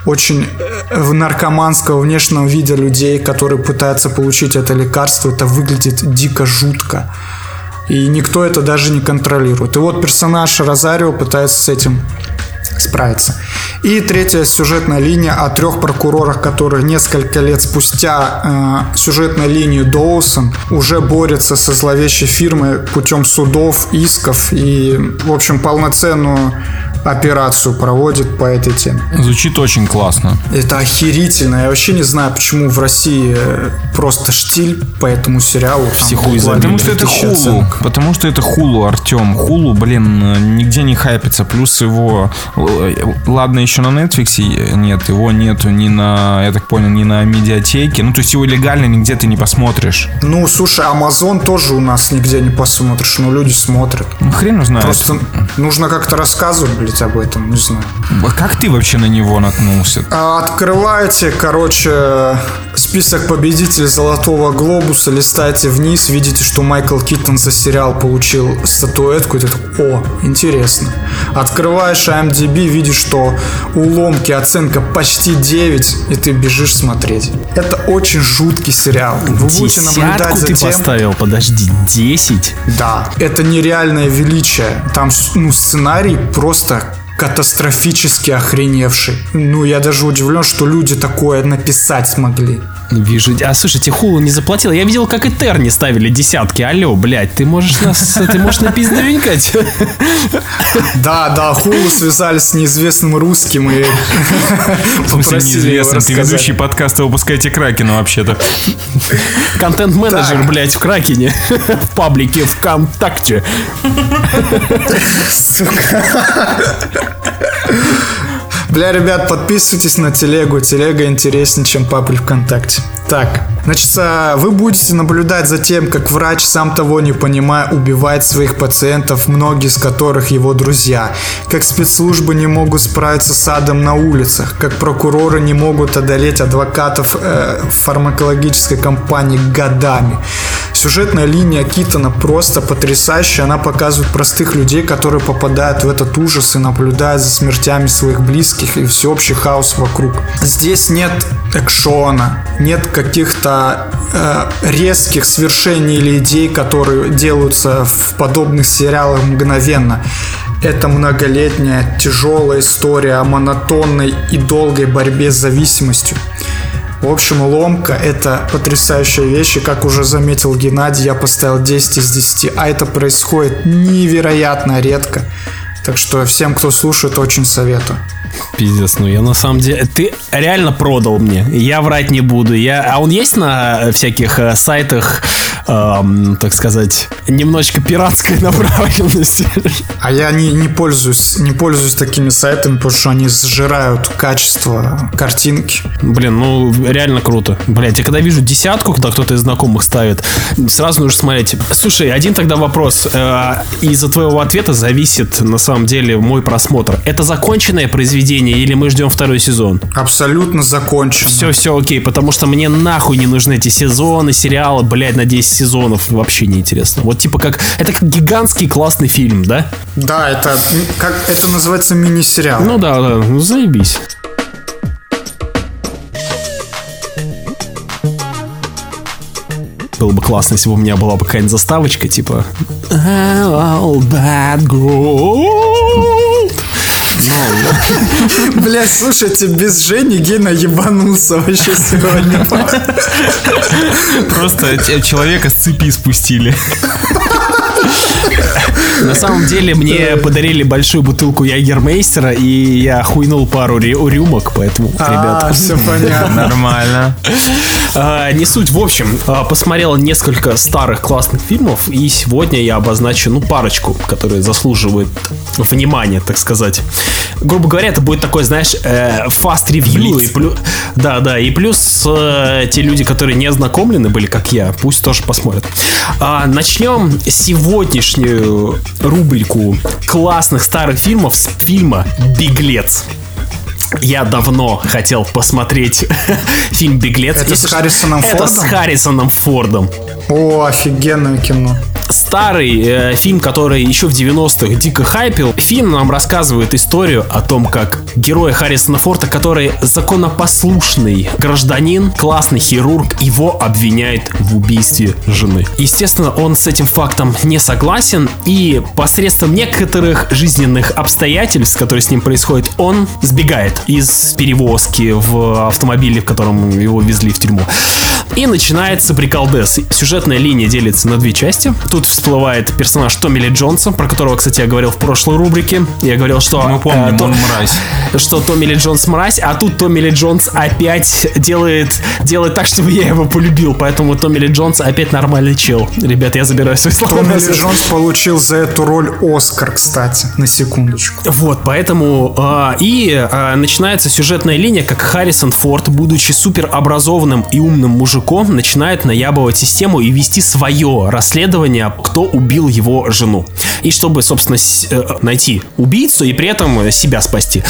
очень э, в наркоманского внешнего вида людей, которые пытаются получить это лекарство. Это выглядит дико жутко. И никто это даже не контролирует. И вот персонаж Розарио пытается с этим справиться. И третья сюжетная линия о трех прокурорах, которые несколько лет спустя э, сюжетной линии Доусон уже борются со зловещей фирмой путем судов, исков и, в общем, полноценную операцию проводит по этой теме. Звучит очень классно. Это охерительно. Я вообще не знаю, почему в России э, просто штиль по этому сериалу. Там Потому что это 3000 хулу. оценок. Потому что это хулу, Артем. Хулу, блин, нигде не хайпится. Плюс его... э, Ладно, еще на Netflix нет. Его нету ни на, я так понял, ни на медиатеке. Ну, то есть его легально нигде ты не посмотришь. Ну, слушай, Amazon тоже у нас нигде не посмотришь, но люди смотрят. Ну, хрен знает. Просто нужно как-то рассказывать, блядь, об этом, не знаю. А Как ты вообще на него наткнулся? А, Открываете, короче, список победителей Золотого Глобуса, листаете вниз, видите, что Майкл Киттон за сериал получил статуэтку, и ты такой, о, интересно. Открываешь IMDb, видишь, что у Ломки оценка почти 9, и ты бежишь смотреть. Это очень жуткий сериал. Вы будете наблюдать за ты тем, поставил, подожди, 10? да, это нереальное величие. Там ну, сценарий просто катастрофически охреневший. Ну, я даже удивлен, что люди такое написать смогли. Вижу. А слушайте, Хулу не заплатил. Я видел, как и Терни ставили десятки. Алло, блядь, ты можешь нас, ты можешь напиздрюнькать? Да, да, Хулу связались с неизвестным русским и В смысле, неизвестно. Ты ведущий подкаста «Выпускайте Кракена» вообще-то. Контент-менеджер, блядь, в Кракене. В паблике ВКонтакте. Бля, ребят, подписывайтесь на телегу. Телега интереснее, чем паблик ВКонтакте. Так, Значит, а, вы будете наблюдать за тем, как врач, сам того не понимая, убивает своих пациентов, многие из которых его друзья. Как спецслужбы не могут справиться с адом на улицах. Как прокуроры не могут одолеть адвокатов э, фармакологической компании годами. Сюжетная линия Китона просто потрясающая. Она показывает простых людей, которые попадают в этот ужас и наблюдают за смертями своих близких и всеобщий хаос вокруг. Здесь нет экшона, нет каких-то э, резких свершений или идей, которые делаются в подобных сериалах мгновенно. Это многолетняя тяжелая история о монотонной и долгой борьбе с зависимостью. В общем, ломка это потрясающая вещь, и как уже заметил Геннадий, я поставил 10 из 10, а это происходит невероятно редко. Так что всем, кто слушает, очень советую. Пиздец, ну я на самом деле... Ты реально продал мне. Я врать не буду. Я... А он есть на всяких э, сайтах, эм, так сказать, немножечко пиратской направленности? А я не, не пользуюсь не пользуюсь такими сайтами, потому что они сжирают качество картинки. Блин, ну реально круто. Блять, я когда вижу десятку, когда кто-то из знакомых ставит, сразу нужно смотреть. Слушай, один тогда вопрос. Э, из-за твоего ответа зависит на самом деле мой просмотр. Это законченное произведение или мы ждем второй сезон? Абсолютно закончено. Все, все окей, потому что мне нахуй не нужны эти сезоны, сериалы, блядь, на 10 сезонов. Вообще не интересно. Вот типа как... Это как гигантский классный фильм, да? Да, это, как, это называется мини-сериал. Ну да, да, ну заебись. Было бы классно, если бы у меня была бы какая-нибудь заставочка, типа All bad gold. Блять, слушайте, без Жени Гена ебанулся вообще сегодня. Просто человека с цепи спустили. На самом деле мне подарили большую бутылку Ягермейстера, и я хуйнул пару рю- рюмок, поэтому, А, ребята... все понятно. Нормально. А, не суть. В общем, а, посмотрел несколько старых классных фильмов, и сегодня я обозначу, ну, парочку, которые заслуживают внимания, так сказать. Грубо говоря, это будет такой, знаешь, э, fast review. И плю- Да, да, и плюс э, те люди, которые не ознакомлены были, как я, пусть тоже посмотрят. Начнем сегодняшнюю рубрику классных старых фильмов с фильма «Беглец». Я давно хотел посмотреть фильм «Беглец». Это с что- Харрисоном Это с Фордом? Харрисоном Фордом. О, офигенное кино. Старый э, фильм, который еще в 90-х дико хайпил. Фильм нам рассказывает историю о том, как герой Харрисона Форда, который законопослушный гражданин, классный хирург, его обвиняет в убийстве жены. Естественно, он с этим фактом не согласен, и посредством некоторых жизненных обстоятельств, которые с ним происходят, он сбегает из перевозки в автомобиле, в котором его везли в тюрьму. И начинается приколдес. Сюжетная линия делится на две части. Тут всплывает персонаж Томми Ли Джонса, про которого, кстати, я говорил в прошлой рубрике. Я говорил, что... Мы помним, э, то- он мразь. Что Томми Ли Джонс мразь, а тут Томми Ли Джонс опять делает, делает так, чтобы я его полюбил. Поэтому Томми Ли Джонс опять нормальный чел. Ребят, я забираю свои слова Томми Ли. Джонс получил за эту роль Оскар, кстати, на секундочку. Вот, поэтому а, и а, начинается сюжетная линия, как Харрисон Форд, будучи суперобразованным и умным мужиком, начинает наябывать систему и вести свое расследование, кто убил его жену. И чтобы, собственно, э, найти убийцу и при этом себя спасти.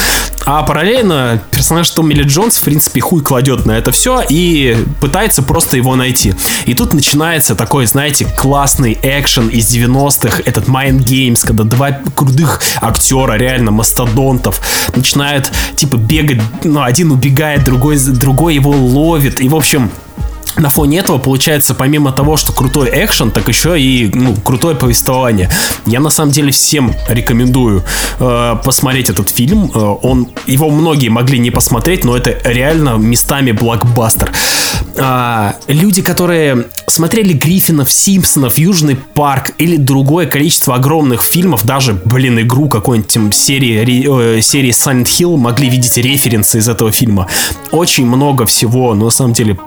А параллельно персонаж Томми Ли Джонс, в принципе, хуй кладет на это все и пытается просто его найти. И тут начинается такой, знаете, классный экшен из 90-х, этот Mind Games, когда два крутых актера, реально мастодонтов, начинают, типа, бегать, ну, один убегает, другой, другой его ловит, и, в общем, на фоне этого получается, помимо того, что крутой экшен, так еще и ну, крутое повествование. Я на самом деле всем рекомендую э, посмотреть этот фильм. Э, он, его многие могли не посмотреть, но это реально местами блокбастер. А, люди, которые смотрели Гриффинов, Симпсонов, Южный парк или другое количество огромных фильмов, даже, блин, игру какой-нибудь серии, э, серии Silent Hill могли видеть референсы из этого фильма. Очень много всего, но на самом деле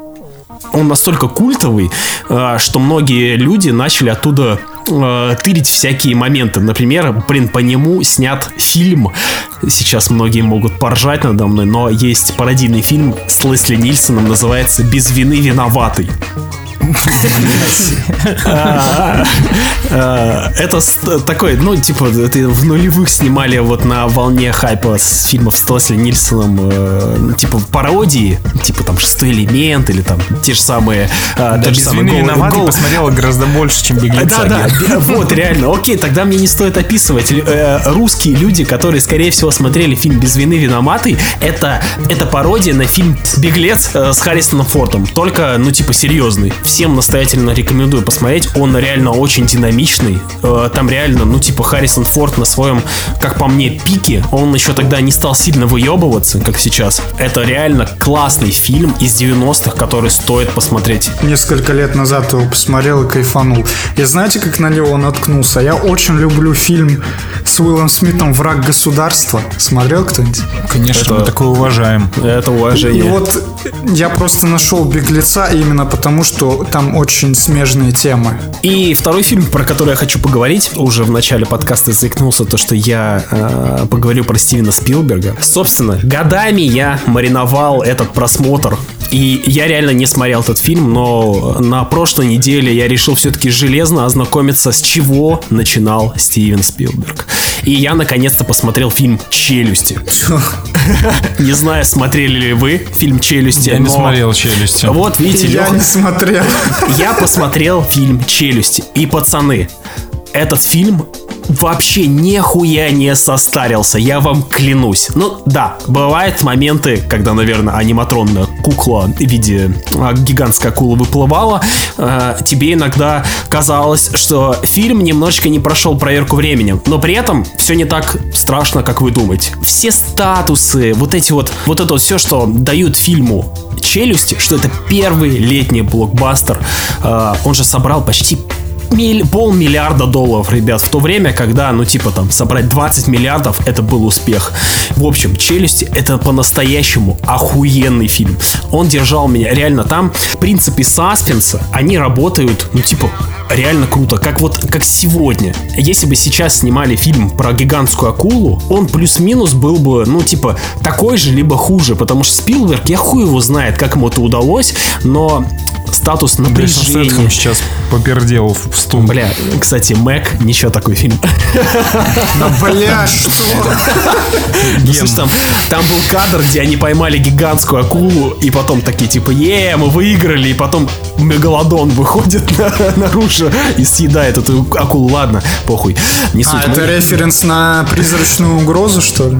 он настолько культовый, э, что многие люди начали оттуда э, тырить всякие моменты. Например, блин, по нему снят фильм. Сейчас многие могут поржать надо мной, но есть пародийный фильм с Лесли Нильсоном, называется «Без вины виноватый». А, Это такой, ну, типа, в нулевых снимали вот на волне хайпа с фильмов с Лесли Нильсоном, э, ну, типа, пародии, типа, там, «Шестой элемент» или там те же самые... а, Да без вины «Голый- виноватый «Голый- посмотрела гораздо больше, чем беглеца. да, да, вот, реально. Окей, тогда мне не стоит описывать. Э, русские люди, которые, скорее всего, смотрели фильм «Без вины виноватый», это, это пародия на фильм «Беглец» э, с Харрисоном Фортом. Только, ну, типа, серьезный. Всем настоятельно рекомендую посмотреть. Он реально очень динамичный. Э, там реально, ну, типа, Харрисон Форд на своем, как по мне, пике. Он еще тогда не стал сильно выебываться, как сейчас. Это реально классный фильм из 90-х, который стоит посмотреть. Несколько лет назад его посмотрел и кайфанул. И знаете, как на него наткнулся? Я очень люблю фильм с Уиллом Смитом «Враг государства». Смотрел кто-нибудь? Конечно, Это- мы такое уважаем. Это И уважение. вот я просто нашел «Беглеца» именно потому, что там очень смежные темы. И второй фильм, про который я хочу поговорить, уже в начале подкаста заикнулся то, что я э, поговорю про Стивена Спилберга. Собственно, годами я мариновал этот просмотр. И я реально не смотрел этот фильм, но на прошлой неделе я решил все-таки железно ознакомиться, с чего начинал Стивен Спилберг. И я наконец-то посмотрел фильм «Челюсти». Не знаю, смотрели ли вы фильм «Челюсти», Я не смотрел челюсти. Вот, видите, Я не смотрел. я посмотрел фильм «Челюсти». И, пацаны, этот фильм вообще нихуя не состарился, я вам клянусь. Ну, да, бывают моменты, когда, наверное, аниматронная кукла в виде а, гигантской акулы выплывала, э, тебе иногда казалось, что фильм немножечко не прошел проверку временем, но при этом все не так страшно, как вы думаете. Все статусы, вот эти вот, вот это вот все, что дают фильму челюсти, что это первый летний блокбастер. Э, он же собрал почти миль- полмиллиарда долларов, ребят, в то время, когда, ну, типа, там, собрать 20 миллиардов, это был успех. В общем, «Челюсти» — это по-настоящему охуенный фильм. Он держал меня, реально, там принципы саспенса, они работают, ну, типа, реально круто, как вот, как сегодня. Если бы сейчас снимали фильм про гигантскую акулу, он плюс-минус был бы, ну, типа, такой же, либо хуже, потому что Спилберг, я хуй его знает, как ему это удалось, но статус напряжения... Стэтхэм сейчас попердел в стул. Бля, кстати, Мэг, ничего такой фильм. Да бля, что? Ну, слушай, там, там был кадр, где они поймали гигантскую акулу, и потом такие, типа, е, мы выиграли, и потом Мегалодон выходит на- наружу и съедает эту акулу. Ладно, похуй, не суть. А, Мы- это референс на призрачную угрозу, что ли?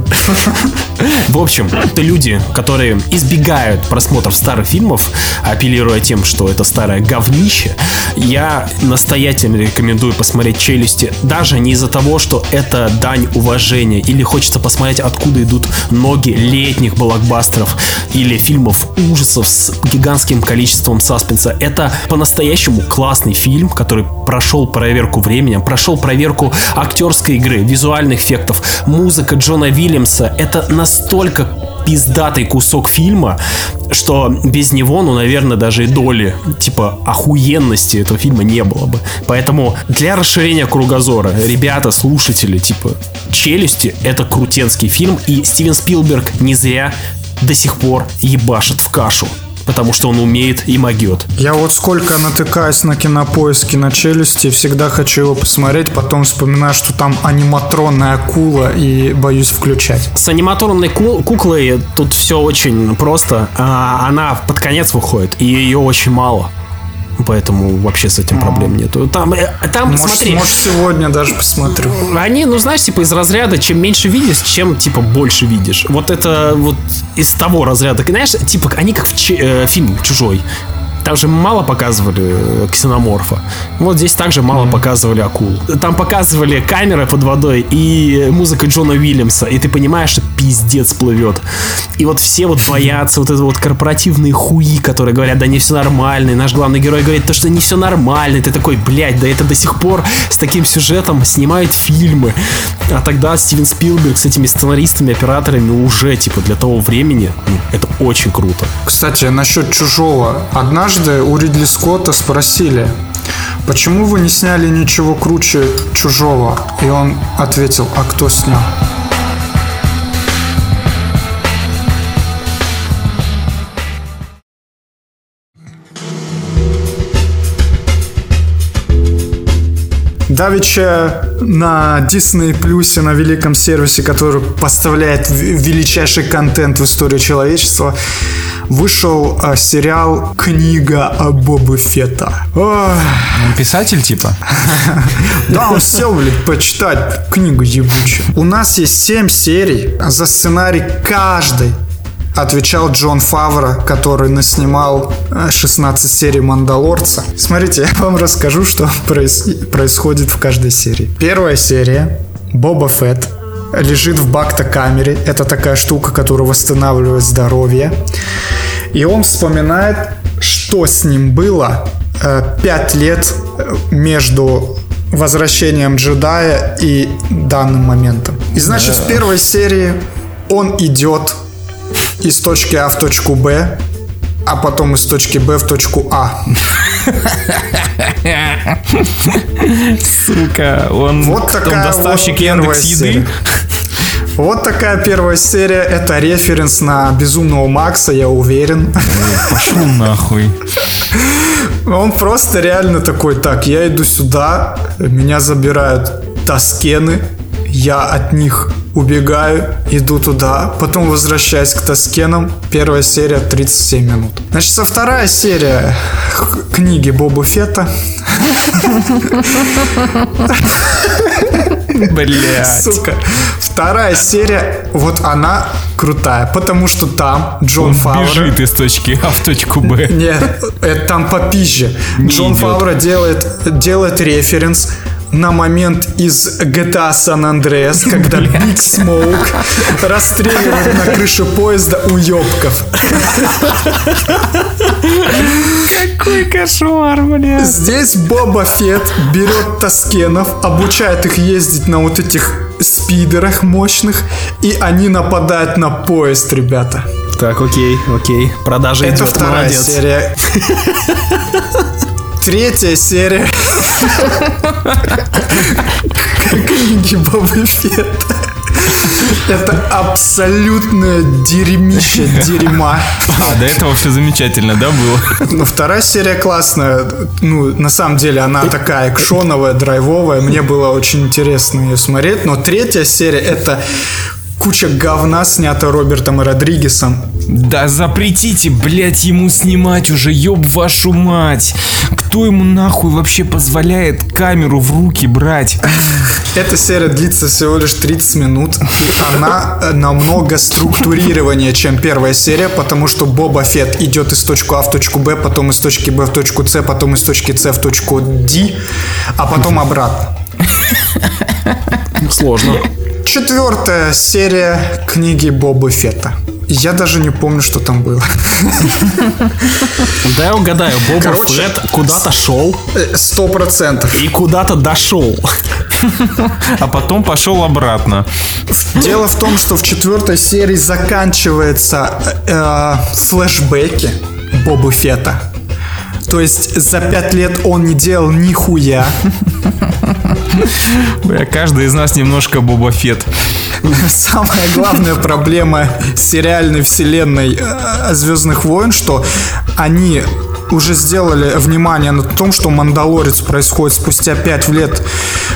В общем, это люди, которые избегают просмотров старых фильмов, апеллируя тем, что это старое говнище. Я настоятельно рекомендую посмотреть «Челюсти», даже не из-за того, что это дань уважения, или хочется посмотреть, откуда идут ноги летних блокбастеров, или фильмов ужасов с гигантским количеством саспенса. Это по-настоящему классный фильм, который прошел проверку временем, прошел проверку актерской игры, визуальных эффектов, музыка Джона Вильямса. Это настолько пиздатый кусок фильма, что без него, ну, наверное, даже и доли, типа, охуенности этого фильма не было бы. Поэтому для расширения кругозора, ребята, слушатели, типа, «Челюсти» — это крутенский фильм, и Стивен Спилберг не зря до сих пор ебашит в кашу, потому что он умеет и могет. Я вот сколько натыкаюсь на кинопоиски на челюсти, всегда хочу его посмотреть, потом вспоминаю, что там аниматронная акула и боюсь включать. С аниматорной ку- куклой тут все очень просто. А, она под конец выходит, и ее очень мало. Поэтому вообще с этим проблем нету. Там, э, там Может, смотри, может, сегодня даже посмотрю. они, ну знаешь, типа из разряда, чем меньше видишь, чем типа больше видишь. Вот это вот из того разряда. Знаешь, типа они как в че- э, фильм Чужой. Там же мало показывали э, ксеноморфа. Вот здесь также мало показывали акул. Там показывали камеры под водой и музыка Джона Уильямса. И ты понимаешь, что пиздец плывет. И вот все вот боятся, вот это вот корпоративные хуи, которые говорят, да не все нормально. И наш главный герой говорит, то, что не все нормально. И ты такой, блядь, да это до сих пор с таким сюжетом снимают фильмы. А тогда Стивен Спилберг с этими сценаристами, операторами уже, типа, для того времени, ну, это очень круто. Кстати, насчет чужого. Однажды у Ридли Скотта спросили, почему вы не сняли ничего круче чужого? И он ответил, а кто снял? Давича на Disney Плюсе, на великом сервисе, который поставляет величайший контент в истории человечества, вышел а, сериал «Книга о Бобу Фетта». Ой, Он писатель типа? да, он сел, блядь, почитать книгу ебучую. У нас есть 7 серий, за сценарий каждый отвечал Джон Фавро, который наснимал э, 16 серий «Мандалорца». Смотрите, я вам расскажу, что проис- происходит в каждой серии. Первая серия Боба Фетт лежит в бакта-камере. Это такая штука, которая восстанавливает здоровье. И он вспоминает, что с ним было э, пять лет э, между возвращением джедая и данным моментом. И значит, в первой серии он идет из точки А в точку Б, а потом из точки Б в точку А. Сука, он Вот такая доставщик вот Яндекс еды. серия. Вот такая первая серия. Это референс на Безумного Макса, я уверен. Пошел нахуй. Он просто реально такой, так, я иду сюда, меня забирают таскены, я от них убегаю, иду туда, потом возвращаюсь к таскенам. Первая серия 37 минут. Значит, со вторая серия книги Боба Фетта. Блять. Сука. Вторая серия, вот она крутая, потому что там Джон Он Фавро... бежит из точки А в точку Б. Нет, это там попизже. Не Джон идет. Фавро делает, делает референс на момент из GTA San Andreas, когда Big Smoke расстреливает на крыше поезда уебков. Какой кошмар, блядь. Здесь Боба Фетт берет таскенов, обучает их ездить на вот этих спидерах мощных, и они нападают на поезд, ребята. Так, окей, окей. Продажа Это идет, вторая молодец. серия. Третья серия. Книги Бобы Фетта. Это абсолютное дерьмище дерьма. А, до этого все замечательно, да, было? Ну, вторая серия классная. Ну, на самом деле, она такая экшоновая, драйвовая. Мне было очень интересно ее смотреть. Но третья серия это куча говна, снята Робертом Родригесом. Да запретите, блядь, ему снимать уже, ёб вашу мать. Кто ему нахуй вообще позволяет камеру в руки брать? Эта серия длится всего лишь 30 минут, и она э, намного структурированнее, чем первая серия, потому что Боба Фетт идет из точки А в точку Б, потом из точки Б в точку С, потом из точки С в точку Д, а потом обратно. Сложно. Четвертая серия книги Бобы Фетта. Я даже не помню, что там было. Да я угадаю, Боба Короче, Фетт куда-то шел Э, Сто процентов. и куда-то дошел. А потом пошел обратно. Дело в том, что в четвертой серии заканчиваются э, флешбеки Бобы Фетта. То есть за пять лет он не делал нихуя. Бля, каждый из нас немножко Боба Фетт. Самая главная проблема сериальной вселенной э, Звездных войн, что они уже сделали внимание на том, что Мандалорец происходит спустя 5 лет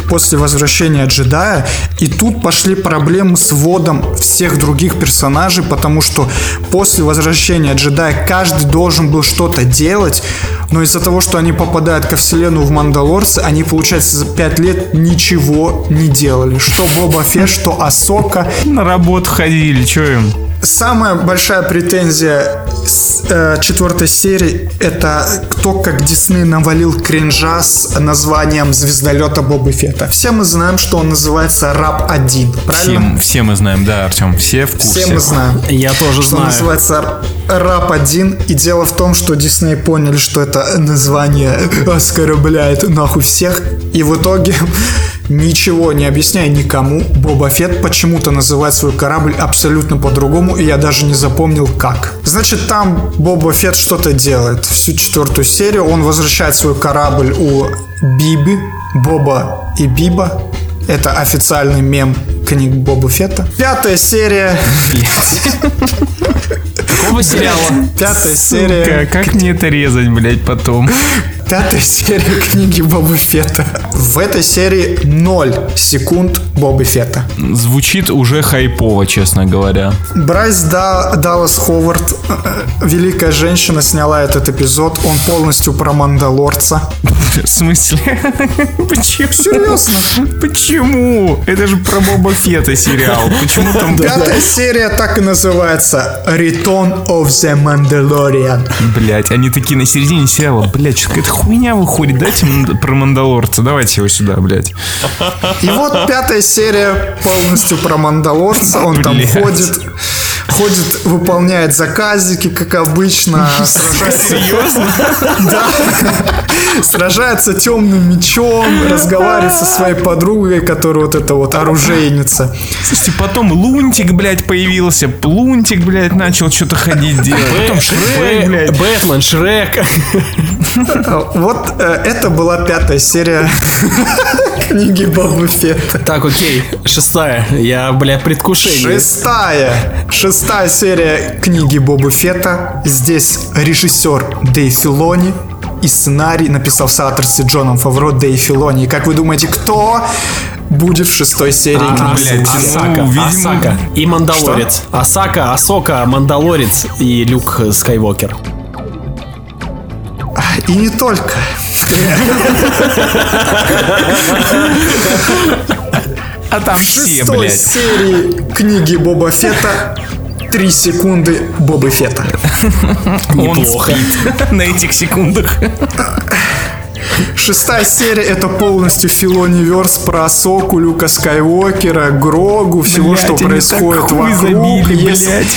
после возвращения джедая, и тут пошли проблемы с вводом всех других персонажей, потому что после возвращения джедая каждый должен был что-то делать, но из-за того, что они попадают ко вселенную в Мандалорце, они, получается, за 5 лет ничего не делали. Что Боба Фетт, что Асока. На работу ходили, чё им? Самая большая претензия с э, четвертой серии это кто как Дисней навалил кринжа с названием звездолета Боба Фетта. Все мы знаем, что он называется Раб 1, правильно? Все, все мы знаем, да, Артем, все в курсе. Все мы знаем. Я тоже Что знаю. называется Раб 1. И дело в том, что Дисней поняли, что это название оскорбляет нахуй всех. И в итоге ничего не объясняя никому, Боба Фетт почему-то называет свой корабль абсолютно по-другому, и я даже не запомнил как. Значит, там Боба Фетт что-то делает. Всю четвертую серию он возвращает свой корабль у Биби, Боба и Биба. Это официальный мем книг Боба Фетта. Пятая серия. Какого сериала? Пятая серия. Сука, как мне это резать, блядь, потом? Пятая серия книги Боба Фетта. В этой серии 0 секунд Боба Фетта. Звучит уже хайпово, честно говоря. Брайс да, Даллас Ховард, э, э, великая женщина, сняла этот эпизод. Он полностью про Мандалорца. В смысле? Почему? Серьезно? Почему? Это же про Боба Фетта сериал. Почему там... Пятая серия так и называется Return of the Mandalorian. Блять, они такие на середине сериала. Блять, что какая-то хуйня выходит. Дайте про Мандалорца. Давайте его сюда, блядь. И вот пятая серия полностью про Мандалорца. Он там Блядь. ходит, ходит, выполняет заказики, как обычно. Сражается, Серьезно? да, сражается темным мечом, разговаривает со своей подругой, которая вот эта вот оружейница. Слушайте, потом Лунтик, блядь, появился. Лунтик, блядь, начал что-то ходить делать. Потом Шрек, блядь. Бэтмен, Шрек. Вот э, это была пятая серия книги Боба Фетта. Так, окей, шестая. Я, бля, предвкушение. Шестая. Шестая серия книги Боба Фетта. Здесь режиссер Дэй Филони и сценарий написал в соавторстве с Джоном Фавро Дэй Филони. И как вы думаете, кто будет в шестой серии А, книги блядь? Асака, Ну, видимо- Асака и Мандалорец. Асака, Асока, Мандалорец и Люк Скайуокер. И не только. А там В все, шестой блядь. серии книги Боба Фетта Три секунды Боба Фетта. Он Неплохо. спит на этих секундах. Шестая серия это полностью филониверс про Соку, Люка Скайуокера, Грогу, всего, Блядь, что они происходит так хуй вокруг. забили, Есть блядь.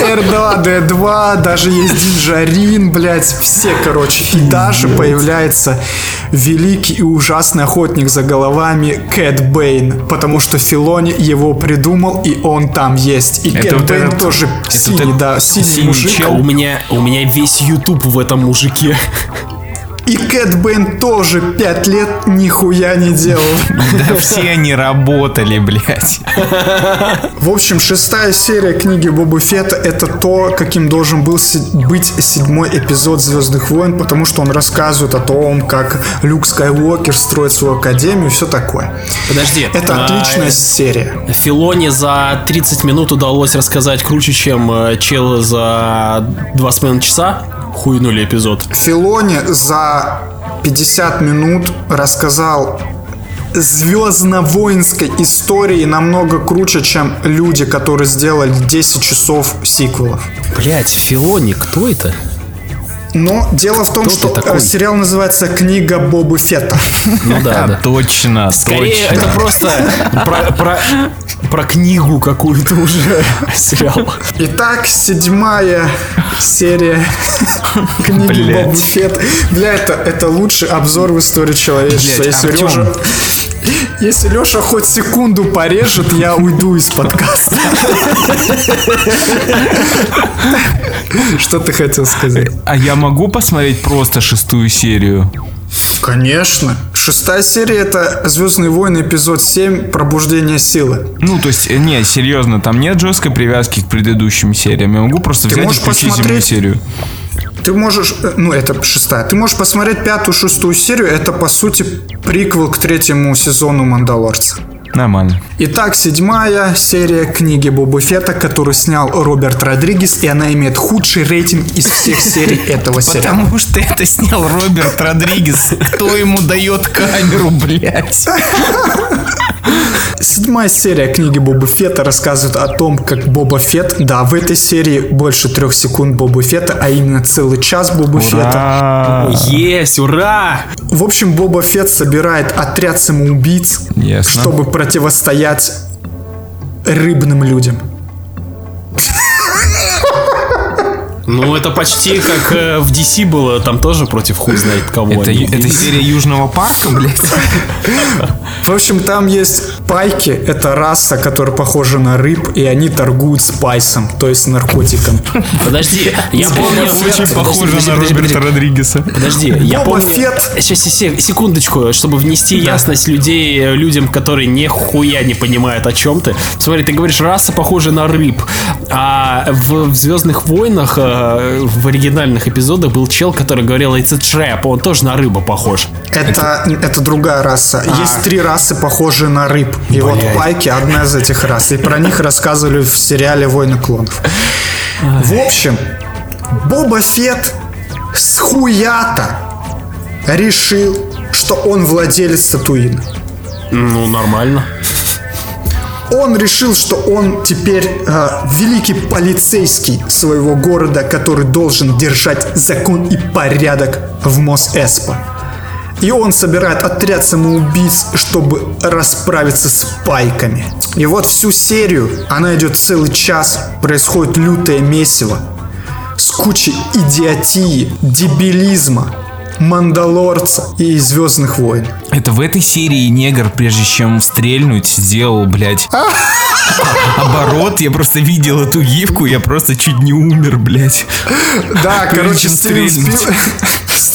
R2, D2, даже есть Динджарин, блядь, все, короче. И даже появляется великий и ужасный охотник за головами Кэд Бэйн, потому что Филони его придумал, и он там есть. И Это Кэд вот Бэйн этот- тоже это синий, вот да, синий, синий мужик. чел. У меня, у меня весь YouTube в этом мужике. И Кэд Бэйн тоже пять лет нихуя не делал. Да все они работали, блядь. В общем, шестая серия книги Боба Фетта это то, каким должен был быть седьмой эпизод Звездных войн, потому что он рассказывает о том, как Люк Скайуокер строит свою академию и все такое. Подожди. Это а, отличная серия. Филоне за 30 минут удалось рассказать круче, чем э, чел за 2,5 часа. Хуйнули эпизод. Филони за 50 минут рассказал звездно-воинской истории намного круче, чем люди, которые сделали 10 часов сиквелов. Блять, Филони, кто это? Но дело в том, Кто что такой? э, сериал называется «Книга Бобы Фетта». Ну да, да. Точно, Скорее, точно. это просто про, про, про книгу какую-то уже сериал. Итак, седьмая серия книги Блядь. Боба Фетта. Бля, это, это лучший обзор в истории человечества. Блядь, Если Артём. Леша... Если Леша хоть секунду порежет, я уйду из подкаста. Что ты хотел сказать? А я могу посмотреть просто шестую серию? Конечно. Шестая серия это Звездные войны, эпизод 7 Пробуждение силы. Ну, то есть, э, не, серьезно, там нет жесткой привязки к предыдущим сериям. Я могу просто Ты взять и включить посмотреть? серию. Ты можешь, э, ну это шестая, ты можешь посмотреть пятую, шестую серию, это по сути приквел к третьему сезону Мандалорца. Нормально. Итак, седьмая серия книги Боба Фетта, которую снял Роберт Родригес, и она имеет худший рейтинг из всех серий этого сериала. Потому что это снял Роберт Родригес. Кто ему дает камеру, блядь? Седьмая серия книги Боба Фетта рассказывает о том, как Боба Фетт, да, в этой серии больше трех секунд Боба Фетта, а именно целый час Боба Фетта. А, Есть, ура! В общем, Боба Фетт собирает отряд самоубийц, Ясно. чтобы противостоять рыбным людям. Ну, это почти как э, в DC было, там тоже против хуй знает кого. Это, они. это серия Южного парка, блядь. В общем, там есть пайки, это раса, которая похожа на рыб, и они торгуют спайсом, то есть наркотиком. Подожди, я помню... Очень похоже на Роберта. Родригеса. Подожди, я помню... Сейчас, секундочку, чтобы внести ясность людей, э, людям, которые нихуя не понимают о чем ты. Смотри, ты говоришь, раса похожа на рыб. А в, в Звездных войнах, э, в оригинальных эпизодах был чел, который говорил, это трап, он тоже на рыбу похож. Это, это другая раса. Есть три расы, похожие на рыб. И вот Блядь. пайки одна из этих рас. И про них рассказывали в сериале «Войны клонов». В общем, Боба Фетт с хуята решил, что он владелец Татуина. Ну, нормально. Он решил, что он теперь э, великий полицейский своего города, который должен держать закон и порядок в Мос-Эспо. И он собирает отряд самоубийц, чтобы расправиться с пайками. И вот всю серию, она идет целый час, происходит лютое месиво. С кучей идиотии, дебилизма, Мандалорца и Звездных войн. Это в этой серии негр, прежде чем стрельнуть, сделал, блядь, оборот. Я просто видел эту гифку, я просто чуть не умер, блядь. Да, короче, Стивен,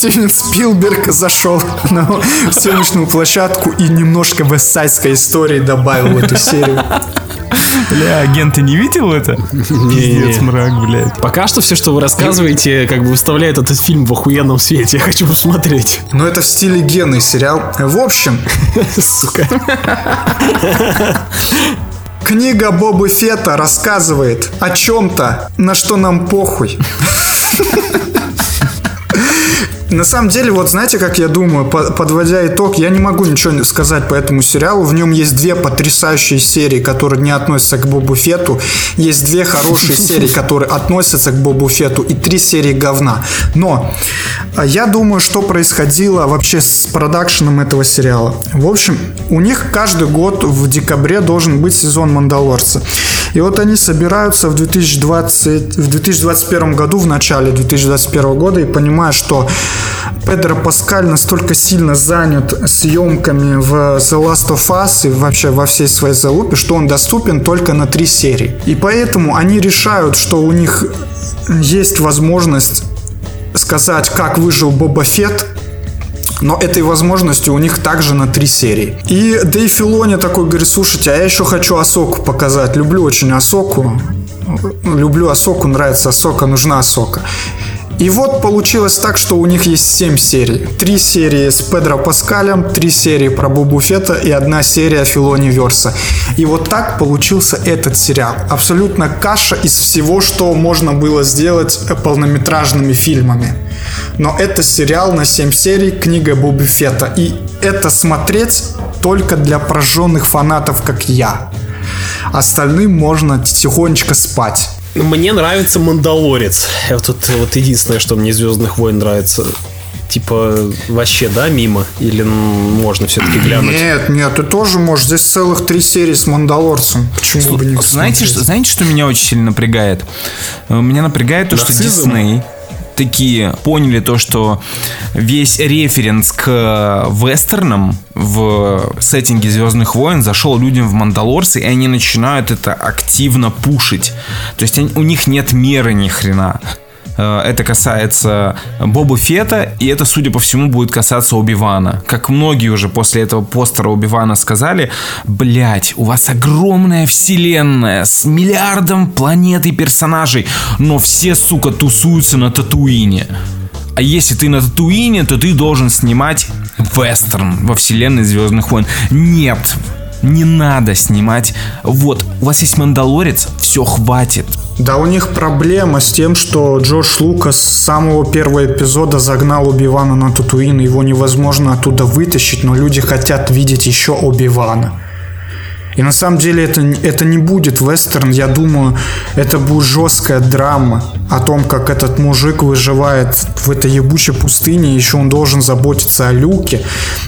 Стивен Спилберг зашел на съемочную площадку и немножко вестсайдской истории добавил в эту серию. Бля, агент, ты не видел это? Пиздец, мрак, блядь. Пока что все, что вы рассказываете, как бы выставляет этот фильм в охуенном свете. Я хочу посмотреть. Но это в стиле генный сериал. В общем, Сука. книга Бобы Фета рассказывает о чем-то, на что нам похуй. На самом деле, вот знаете, как я думаю, по- подводя итог, я не могу ничего сказать по этому сериалу. В нем есть две потрясающие серии, которые не относятся к Бобу Фету. Есть две хорошие серии, которые относятся к Бобу Фету, и три серии говна. Но а, я думаю, что происходило вообще с продакшеном этого сериала. В общем, у них каждый год в декабре должен быть сезон Мандалорца. И вот они собираются в 2020, в 2021 году, в начале 2021 года, и понимают, что Педро Паскаль настолько сильно занят съемками в The Last of Us и вообще во всей своей залупе, что он доступен только на три серии. И поэтому они решают, что у них есть возможность сказать, как выжил Боба Фетт, но этой возможности у них также на три серии. И Дэйв Филони такой говорит, слушайте, а я еще хочу Асоку показать. Люблю очень Асоку. Люблю Асоку, нравится Асока, нужна Асока. И вот получилось так, что у них есть 7 серий. Три серии с Педро Паскалем, три серии про Бобу Фета и одна серия Филони Верса. И вот так получился этот сериал. Абсолютно каша из всего, что можно было сделать полнометражными фильмами. Но это сериал на 7 серий, книга Боби Фета. И это смотреть только для прожженных фанатов, как я. Остальным можно тихонечко спать. Мне нравится Мандалорец. Вот тут вот единственное, что мне Звездных войн нравится. Типа, вообще, да, мимо? Или можно все-таки глянуть? Нет, нет, ты тоже можешь. Здесь целых три серии с Мандалорцем. Почему бы не Знаете, что, знаете, что меня очень сильно напрягает? Э, Меня напрягает то, что Нацизм? Дисней такие поняли то, что весь референс к э, вестернам в сеттинге Звездных войн зашел людям в Мандалорцы, и они начинают это активно пушить. То есть у них нет меры ни хрена. Э, Это касается Боба Фета, и это, судя по всему, будет касаться Оби-Вана. Как многие уже после этого постера Оби-Вана сказали, блять, у вас огромная вселенная с миллиардом планет и персонажей, но все, сука, тусуются на Татуине. А если ты на Татуине, то ты должен снимать вестерн во вселенной Звездных войн. Нет, не надо снимать. Вот, у вас есть Мандалорец, все хватит. Да у них проблема с тем, что Джордж Лукас с самого первого эпизода загнал Оби-Вана на Татуин, его невозможно оттуда вытащить, но люди хотят видеть еще Оби-Вана. И на самом деле это, это не будет вестерн, я думаю, это будет жесткая драма о том, как этот мужик выживает в этой ебучей пустыне, еще он должен заботиться о Люке.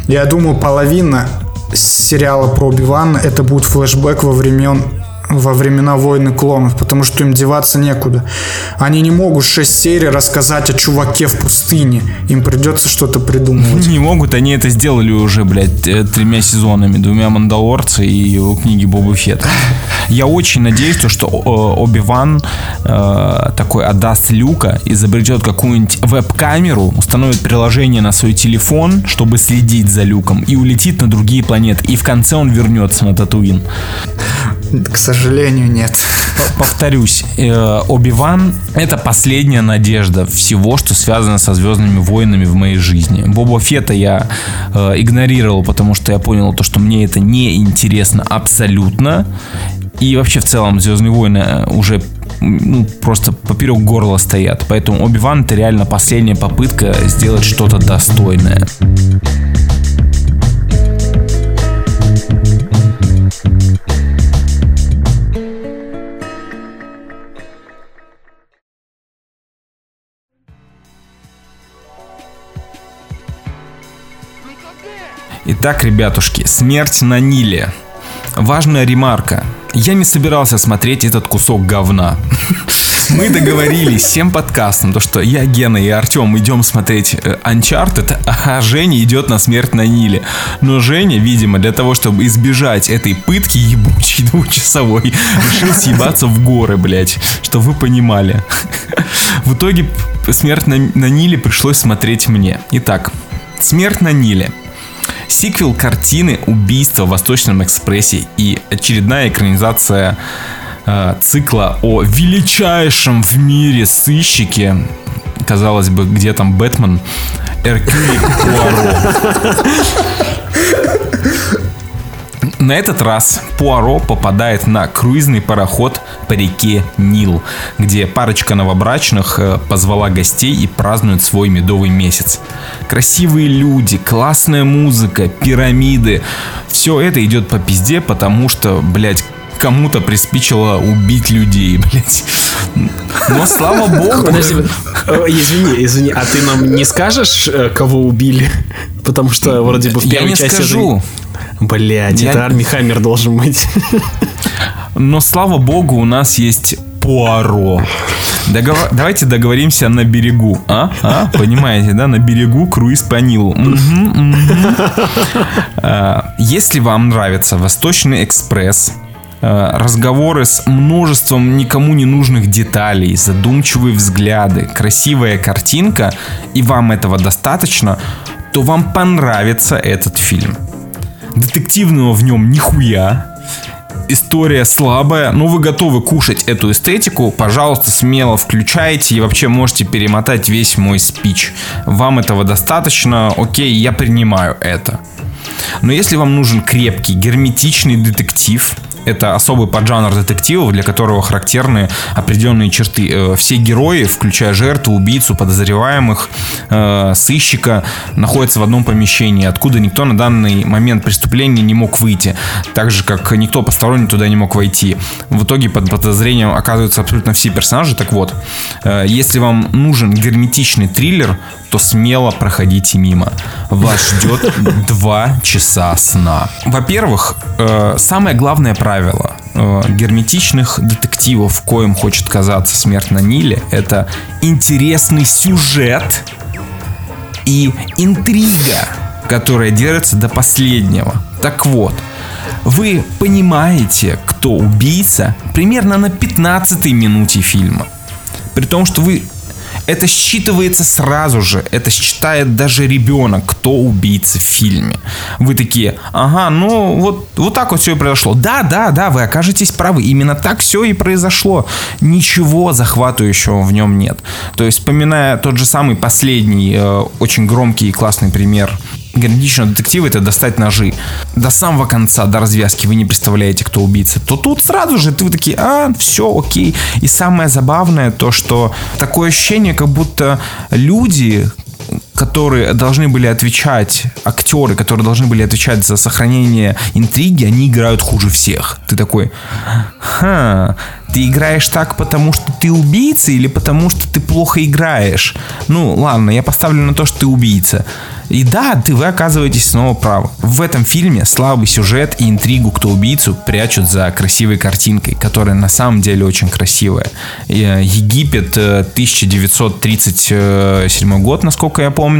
Я думаю, половина сериала про Оби-Вана. Это будет флешбэк во времен во времена войны клонов, потому что им деваться некуда. Они не могут 6 серий рассказать о чуваке в пустыне. Им придется что-то придумывать. Не могут, они это сделали уже, блядь, э, тремя сезонами, двумя Мандалорца и у книги Боба Фетта. Я очень надеюсь, то, что э, Оби-Ван э, такой отдаст Люка, изобретет какую-нибудь веб-камеру, установит приложение на свой телефон, чтобы следить за Люком, и улетит на другие планеты. И в конце он вернется на Татуин. К сожалению, нет. Повторюсь, э, Оби-Ван — это последняя надежда всего, что связано со Звездными войнами в моей жизни. Боба Фета я э, игнорировал, потому что я понял то, что мне это не интересно абсолютно. И вообще в целом Звездные войны уже ну, просто поперек горла стоят. Поэтому Оби-Ван это реально последняя попытка сделать что-то достойное. Итак, ребятушки, смерть на Ниле. Важная ремарка. Я не собирался смотреть этот кусок говна. Мы договорились всем подкастом, то что я, Гена и Артем идем смотреть э, Uncharted, а Женя идет на смерть на Ниле. Но Женя, видимо, для того, чтобы избежать этой пытки ебучей двухчасовой, решил съебаться в горы, блядь, что вы понимали. В итоге смерть на, на Ниле пришлось смотреть мне. Итак, смерть на Ниле. Сиквел картины «Убийство в Восточном экспрессе» и очередная экранизация э, цикла о величайшем в мире сыщике. Казалось бы, где там Бэтмен? Эркюль Пуаро. На этот раз Пуаро попадает на круизный пароход по реке Нил, где парочка новобрачных э, позвала гостей и празднует свой медовый месяц. Красивые люди, классная музыка, пирамиды. Все это идет по пизде, потому что, блядь, кому-то приспичило убить людей, блядь. Но слава богу. Подожди, э, извини, извини, а ты нам не скажешь, э, кого убили? Потому что вроде бы в Я первой не части... скажу. Блять, Я- это Арми Хаммер должен быть. Но слава богу, у нас есть Пуаро. Догова- Давайте договоримся на берегу. А? А? Понимаете, да? На берегу круиз по Нилу. Мгм. А, Если вам нравится Восточный экспресс, разговоры с множеством никому не нужных деталей, задумчивые взгляды, красивая картинка, и вам этого достаточно, то вам понравится этот фильм. Детективного в нем нихуя, история слабая, но вы готовы кушать эту эстетику, пожалуйста, смело включайте и вообще можете перемотать весь мой спич. Вам этого достаточно, окей, я принимаю это. Но если вам нужен крепкий, герметичный детектив, это особый поджанр детективов, для которого характерны определенные черты. Э, Все герои, включая жертву, убийцу, подозреваемых, э, сыщика, находятся в одном помещении, откуда никто на данный момент преступления не мог выйти. Так же, как никто посторонний туда не мог войти. В итоге под подозрением оказываются абсолютно все персонажи. Так вот, э, если вам нужен герметичный триллер, то смело проходите мимо. Вас ждет два часа сна. Во-первых, самое главное правило э, герметичных детективов, коим хочет казаться смерть на Ниле, это интересный сюжет и интрига, которая держится до последнего. Так вот, вы понимаете, кто убийца примерно на 15 минуте фильма. При том, что вы это считывается сразу же. Это считает даже ребенок, кто убийца в фильме. Вы такие, ага, ну вот, вот так вот все и произошло. Да, да, да, вы окажетесь правы. Именно так все и произошло. Ничего захватывающего в нем нет. То есть, вспоминая тот же самый последний, э, очень громкий и классный пример герметичного детектива это достать ножи. До самого конца, до развязки вы не представляете, кто убийца. То тут сразу же ты такие, а, все, окей. И самое забавное то, что такое ощущение, как будто люди, которые должны были отвечать, актеры, которые должны были отвечать за сохранение интриги, они играют хуже всех. Ты такой, ха, Ты играешь так, потому что ты убийца или потому что ты плохо играешь? Ну, ладно, я поставлю на то, что ты убийца. И да, ты вы оказываетесь снова правы. В этом фильме слабый сюжет и интригу, кто убийцу, прячут за красивой картинкой, которая на самом деле очень красивая. Э, Египет э, 1937 год, насколько я помню.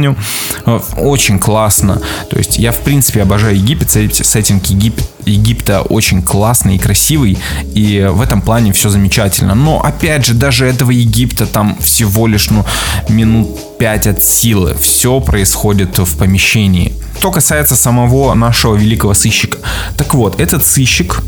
Э, Очень классно. То есть я, в принципе, обожаю Египет. Сет- Сеттинг Египет, Египта очень классный и красивый. И в этом плане все замечательно. Но, опять же, даже этого Египта там всего лишь, ну, минут 5 от силы. Все происходит в помещении. Что касается самого нашего великого сыщика. Так вот, этот сыщик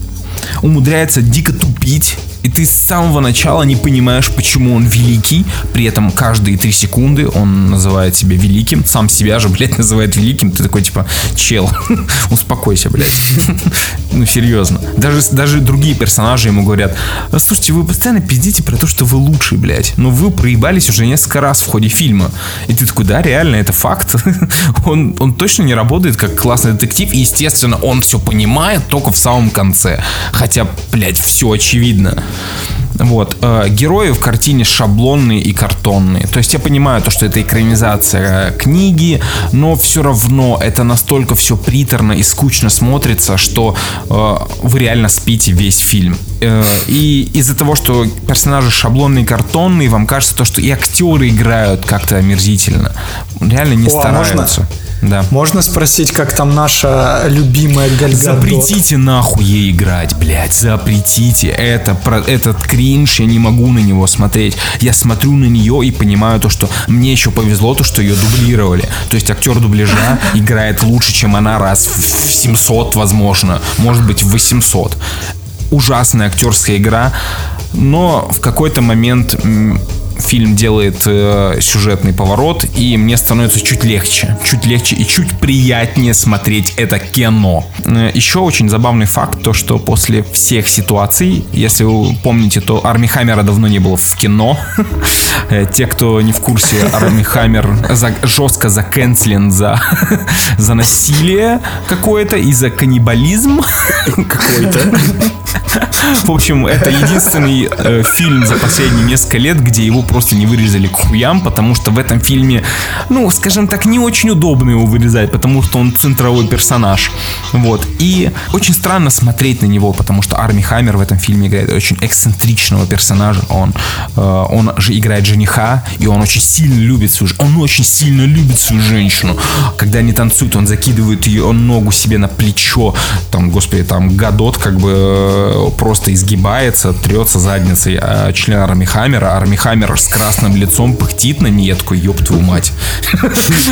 умудряется дико тупить, и ты с самого начала не понимаешь, почему он великий. При этом каждые три секунды он называет себя великим. Сам себя же, блядь, называет великим. Ты такой, типа, чел, успокойся, блядь. Ну, серьезно. Даже, даже другие персонажи ему говорят, «А, слушайте, вы постоянно пиздите про то, что вы лучший, блядь. Но вы проебались уже несколько раз в ходе фильма. И ты такой, да, реально, это факт. Он, он точно не работает как классный детектив. И, естественно, он все понимает только в самом конце. Хотя, блядь, все очевидно. Вот. э, Герои в картине шаблонные и картонные. То есть я понимаю то, что это экранизация э, книги, но все равно это настолько все приторно и скучно смотрится, что э, вы реально спите весь фильм. Э, и из-за того, что персонажи шаблонные картонные, вам кажется то, что и актеры играют как-то омерзительно. Реально не О, а стараются. Да. Можно спросить, как там наша любимая Гальгадот? Запретите нахуй ей играть, блядь, запретите. Это, про, этот кринж, я не могу на него смотреть. Я смотрю на нее и понимаю то, что мне еще повезло, то, что ее дублировали. То есть актер дубляжа играет лучше, чем она раз в 700, возможно. Может быть, в 800. Ужасная актерская игра. Но в какой-то момент фильм делает э, сюжетный поворот, и мне становится чуть легче, чуть легче и чуть приятнее смотреть это кино. Э, Еще очень забавный факт, то что после всех ситуаций, если вы помните, то Арми Хаммера давно не было в кино. Э, Те, кто не в курсе, Арми Хаммер жестко закенслен за, за насилие какое-то и за каннибализм. Какой-то. В общем, это единственный э, фильм за последние несколько лет, где его просто не вырезали к хуям, потому что в этом фильме, ну, скажем так, не очень удобно его вырезать, потому что он центровой персонаж. Вот. И очень странно смотреть на него, потому что Арми Хаммер в этом фильме играет очень эксцентричного персонажа. Он, э, он же играет жениха, и он очень сильно любит свою Он очень сильно любит свою женщину. Когда они танцуют, он закидывает ее ногу себе на плечо. Там, господи, там Гадот как бы э, просто изгибается, трется задницей а член Арми Хаммера. Арми Хаммер с красным лицом пыхтит на нее. Я такой, ёб твою мать.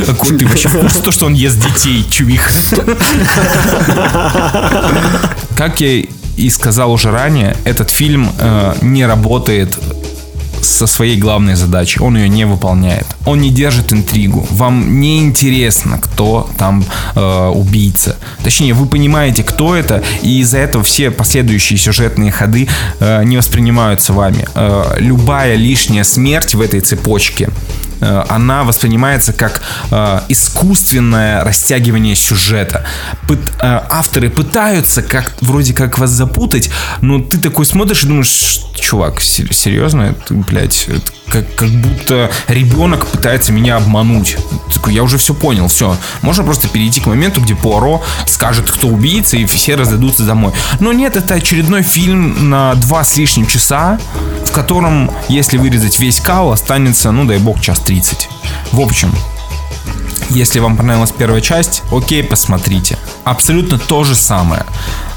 Какой ты вообще в то, что он ест детей, чувих? Как я и сказал уже ранее, этот фильм э, не работает со своей главной задачей. Он ее не выполняет. Он не держит интригу. Вам не интересно, кто там э, убийца. Точнее, вы понимаете, кто это, и из-за этого все последующие сюжетные ходы э, не воспринимаются вами. Э, любая лишняя смерть в этой цепочке э, она воспринимается как э, искусственное растягивание сюжета. Пыт- э, авторы пытаются как вроде как вас запутать, но ты такой смотришь и думаешь, «Ш- чувак, сер- серьезно, это, блядь, как, как будто ребенок пытается меня обмануть. Такой, я уже все понял, все. Можно просто перейти к моменту, где Пуаро скажет, кто убийца, и все разойдутся домой. Но нет, это очередной фильм на два с лишним часа, в котором, если вырезать весь кал, останется, ну дай бог, час 30. В общем, если вам понравилась первая часть, окей, посмотрите. Абсолютно то же самое.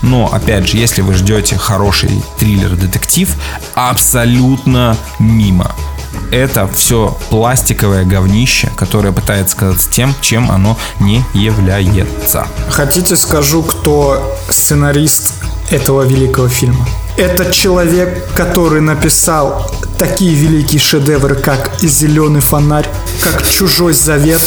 Но, опять же, если вы ждете хороший триллер-детектив, абсолютно мимо. Это все пластиковое говнище, которое пытается сказать тем, чем оно не является. Хотите скажу, кто сценарист этого великого фильма? Это человек, который написал такие великие шедевры, как «И зеленый фонарь», как «Чужой завет»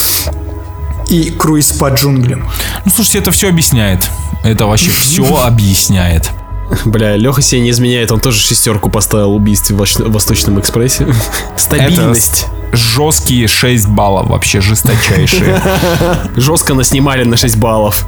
и «Круиз по джунглям». Ну, слушайте, это все объясняет. Это вообще все объясняет. Бля, Леха себе не изменяет, он тоже шестерку поставил убийстве в Восточном экспрессе. Стабильность. Жесткие 6 баллов, вообще жесточайшие. Жестко наснимали на 6 баллов.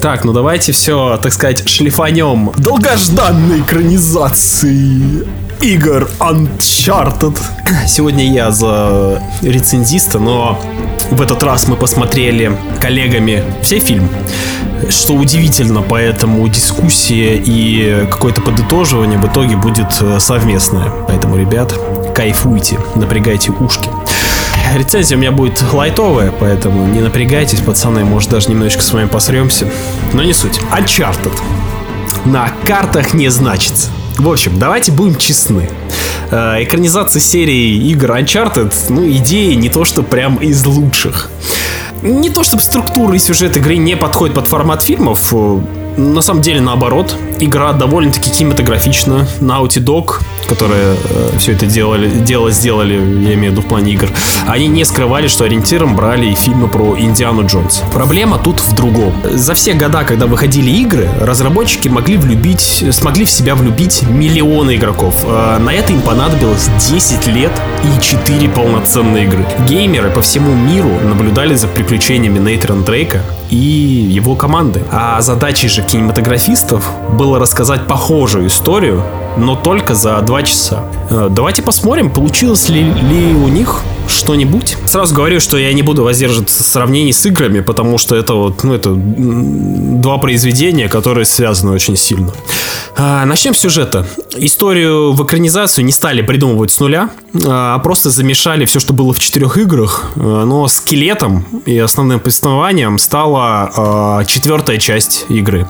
Так, ну давайте все, так сказать, шлифанем долгожданной экранизации игр Uncharted. Сегодня я за рецензиста, но в этот раз мы посмотрели коллегами все фильм. Что удивительно, поэтому дискуссия и какое-то подытоживание в итоге будет э, совместное. Поэтому, ребят, кайфуйте, напрягайте ушки. Рецензия у меня будет лайтовая, поэтому не напрягайтесь, пацаны, может даже немножечко с вами посремся. Но не суть. Uncharted. На картах не значится. В общем, давайте будем честны. Э, экранизация серии игр Uncharted, ну, идеи не то, что прям из лучших. Не то, чтобы структура и сюжет игры не подходит под формат фильмов, э, на самом деле наоборот. Игра довольно-таки кинематографична. Naughty Dog, которые э, все это делали, дело сделали, я имею в виду в плане игр, они не скрывали, что ориентиром брали и фильмы про Индиану Джонс. Проблема тут в другом. За все года, когда выходили игры, разработчики могли влюбить, смогли в себя влюбить миллионы игроков. Э, на это им понадобилось 10 лет и 4 полноценные игры. Геймеры по всему миру наблюдали за приключениями Нейтрона Дрейка и его команды. А задачей же кинематографистов было рассказать похожую историю, но только за два часа. Э, Давайте посмотрим, получилось ли, ли у них что-нибудь. Сразу говорю, что я не буду воздерживаться в сравнении с играми, потому что это вот, ну, это два произведения, которые связаны очень сильно. А, Начнем с сюжета. Историю в экранизацию не стали придумывать с нуля, а просто замешали все, что было в четырех играх, э, но скелетом и основным повествованием стала а, четвертая часть игры.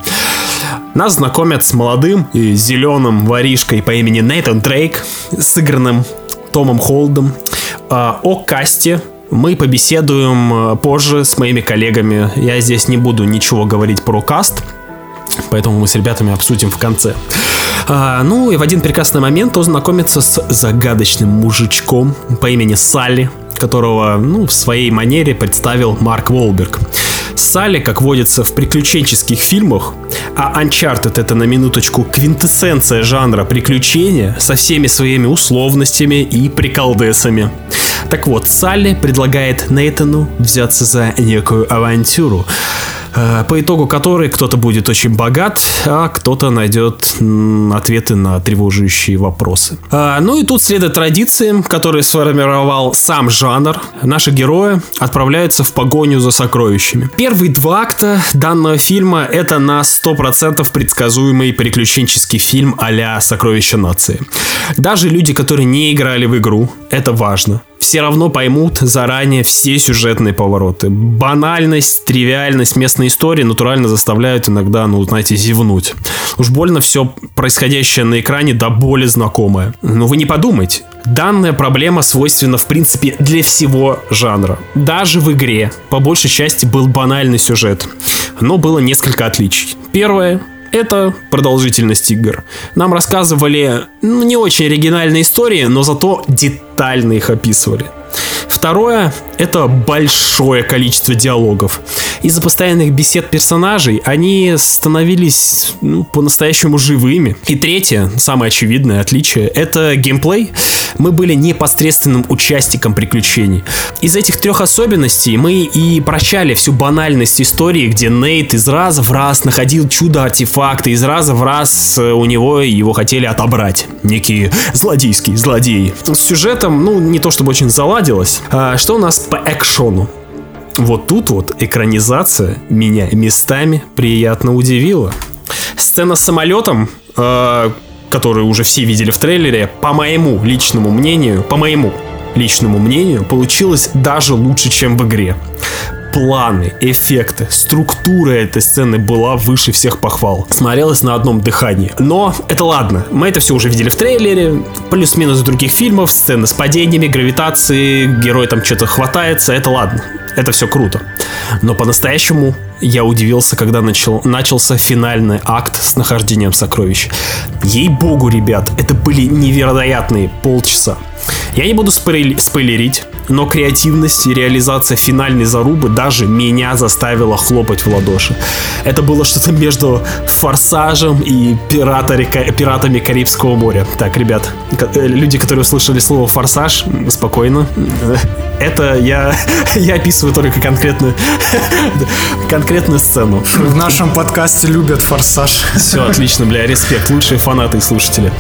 Нас знакомят с молодым и зеленым воришкой по имени Нейтан Дрейк, сыгранным Томом Холдом. А, О касте мы побеседуем э, позже с моими коллегами. Я здесь не буду ничего говорить про каст, поэтому мы с ребятами обсудим в конце. А, ну и в один прекрасный момент он знакомится с загадочным мужичком по имени Салли, которого ну, в своей манере представил Марк Волберг. Салли, как водится в приключенческих фильмах, а Uncharted это на минуточку квинтэссенция жанра приключения со всеми своими условностями и приколдесами. Так вот, Салли предлагает Нейтану взяться за некую авантюру, по итогу которой кто-то будет очень богат, а кто-то найдет ответы на тревожащие вопросы. А, ну и тут следует традициям, которые сформировал сам жанр. Наши герои отправляются в погоню за сокровищами. Первые два акта данного фильма это на 100% предсказуемый приключенческий фильм а-ля «Сокровища нации». Даже люди, которые не играли в игру, это важно все равно поймут заранее все сюжетные повороты. Банальность, тривиальность местной истории натурально заставляют иногда, ну, знаете, зевнуть. Уж больно все происходящее на экране до боли знакомое. Но вы не подумайте, Данная проблема свойственна, в принципе, для всего жанра. Даже в игре, по большей части, был банальный сюжет. Но было несколько отличий. Первое это продолжительность игр. Нам рассказывали ну, не очень оригинальные истории, но зато детально их описывали. Второе – это большое количество диалогов. Из-за постоянных бесед персонажей они становились ну, по-настоящему живыми. И третье, самое очевидное отличие – это геймплей. Мы были непосредственным участником приключений. Из этих трех особенностей мы и прощали всю банальность истории, где Нейт из раза в раз находил чудо-артефакты, из раза в раз э, у него его хотели отобрать. Некие злодейские злодеи. С сюжетом, ну, не то чтобы очень заладилось. А, что у нас по экшону? Вот тут вот экранизация меня местами приятно удивила. Сцена с самолетом, э, которую уже все видели в трейлере, по моему личному мнению, по моему личному мнению, получилась даже лучше, чем в игре. Планы, эффекты, структура этой сцены была выше всех похвал. Смотрелась на одном дыхании. Но это ладно, мы это все уже видели в трейлере, плюс-минус других фильмов, сцены с падениями, гравитацией, герой там что-то хватается, это ладно. Это все круто. Но по-настоящему я удивился, когда начал, начался финальный акт с нахождением сокровищ. Ей-богу, ребят, это были невероятные полчаса. Я не буду спойлери- спойлерить, но креативность и реализация финальной зарубы даже меня заставила хлопать в ладоши. Это было что-то между Форсажем и пирата, пиратами Карибского моря. Так, ребят, э, люди, которые услышали слово Форсаж, спокойно. Это я, я описываю только конкретную, конкретную сцену. В нашем подкасте любят форсаж. Все, отлично, бля, респект. Лучшие фанаты и слушатели.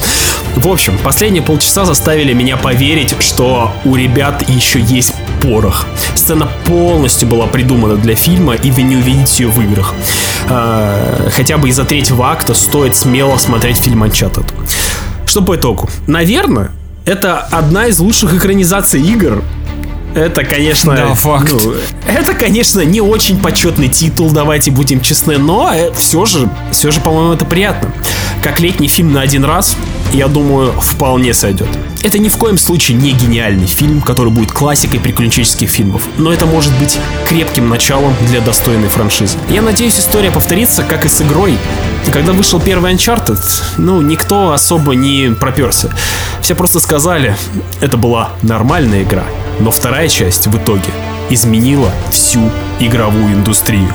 В общем, последние полчаса заставили меня поверить, что у ребят еще есть порох. Сцена полностью была придумана для фильма, и вы не увидите ее в играх. А, хотя бы из-за третьего акта стоит смело смотреть фильм Uncharted. Что по итогу? Наверное, это одна из лучших экранизаций игр, это, конечно... Да, факт. ну, это, конечно, не очень почетный титул, давайте будем честны, но э, все же, все же, по-моему, это приятно. Как летний фильм на один раз, я думаю, вполне сойдет. Это ни в коем случае не гениальный фильм, который будет классикой приключенческих фильмов, но это может быть крепким началом для достойной франшизы. Я надеюсь, история повторится, как и с игрой. Когда вышел первый Uncharted, ну, никто особо не проперся. Все просто сказали, это была нормальная игра, но вторая часть в итоге изменила всю игровую индустрию.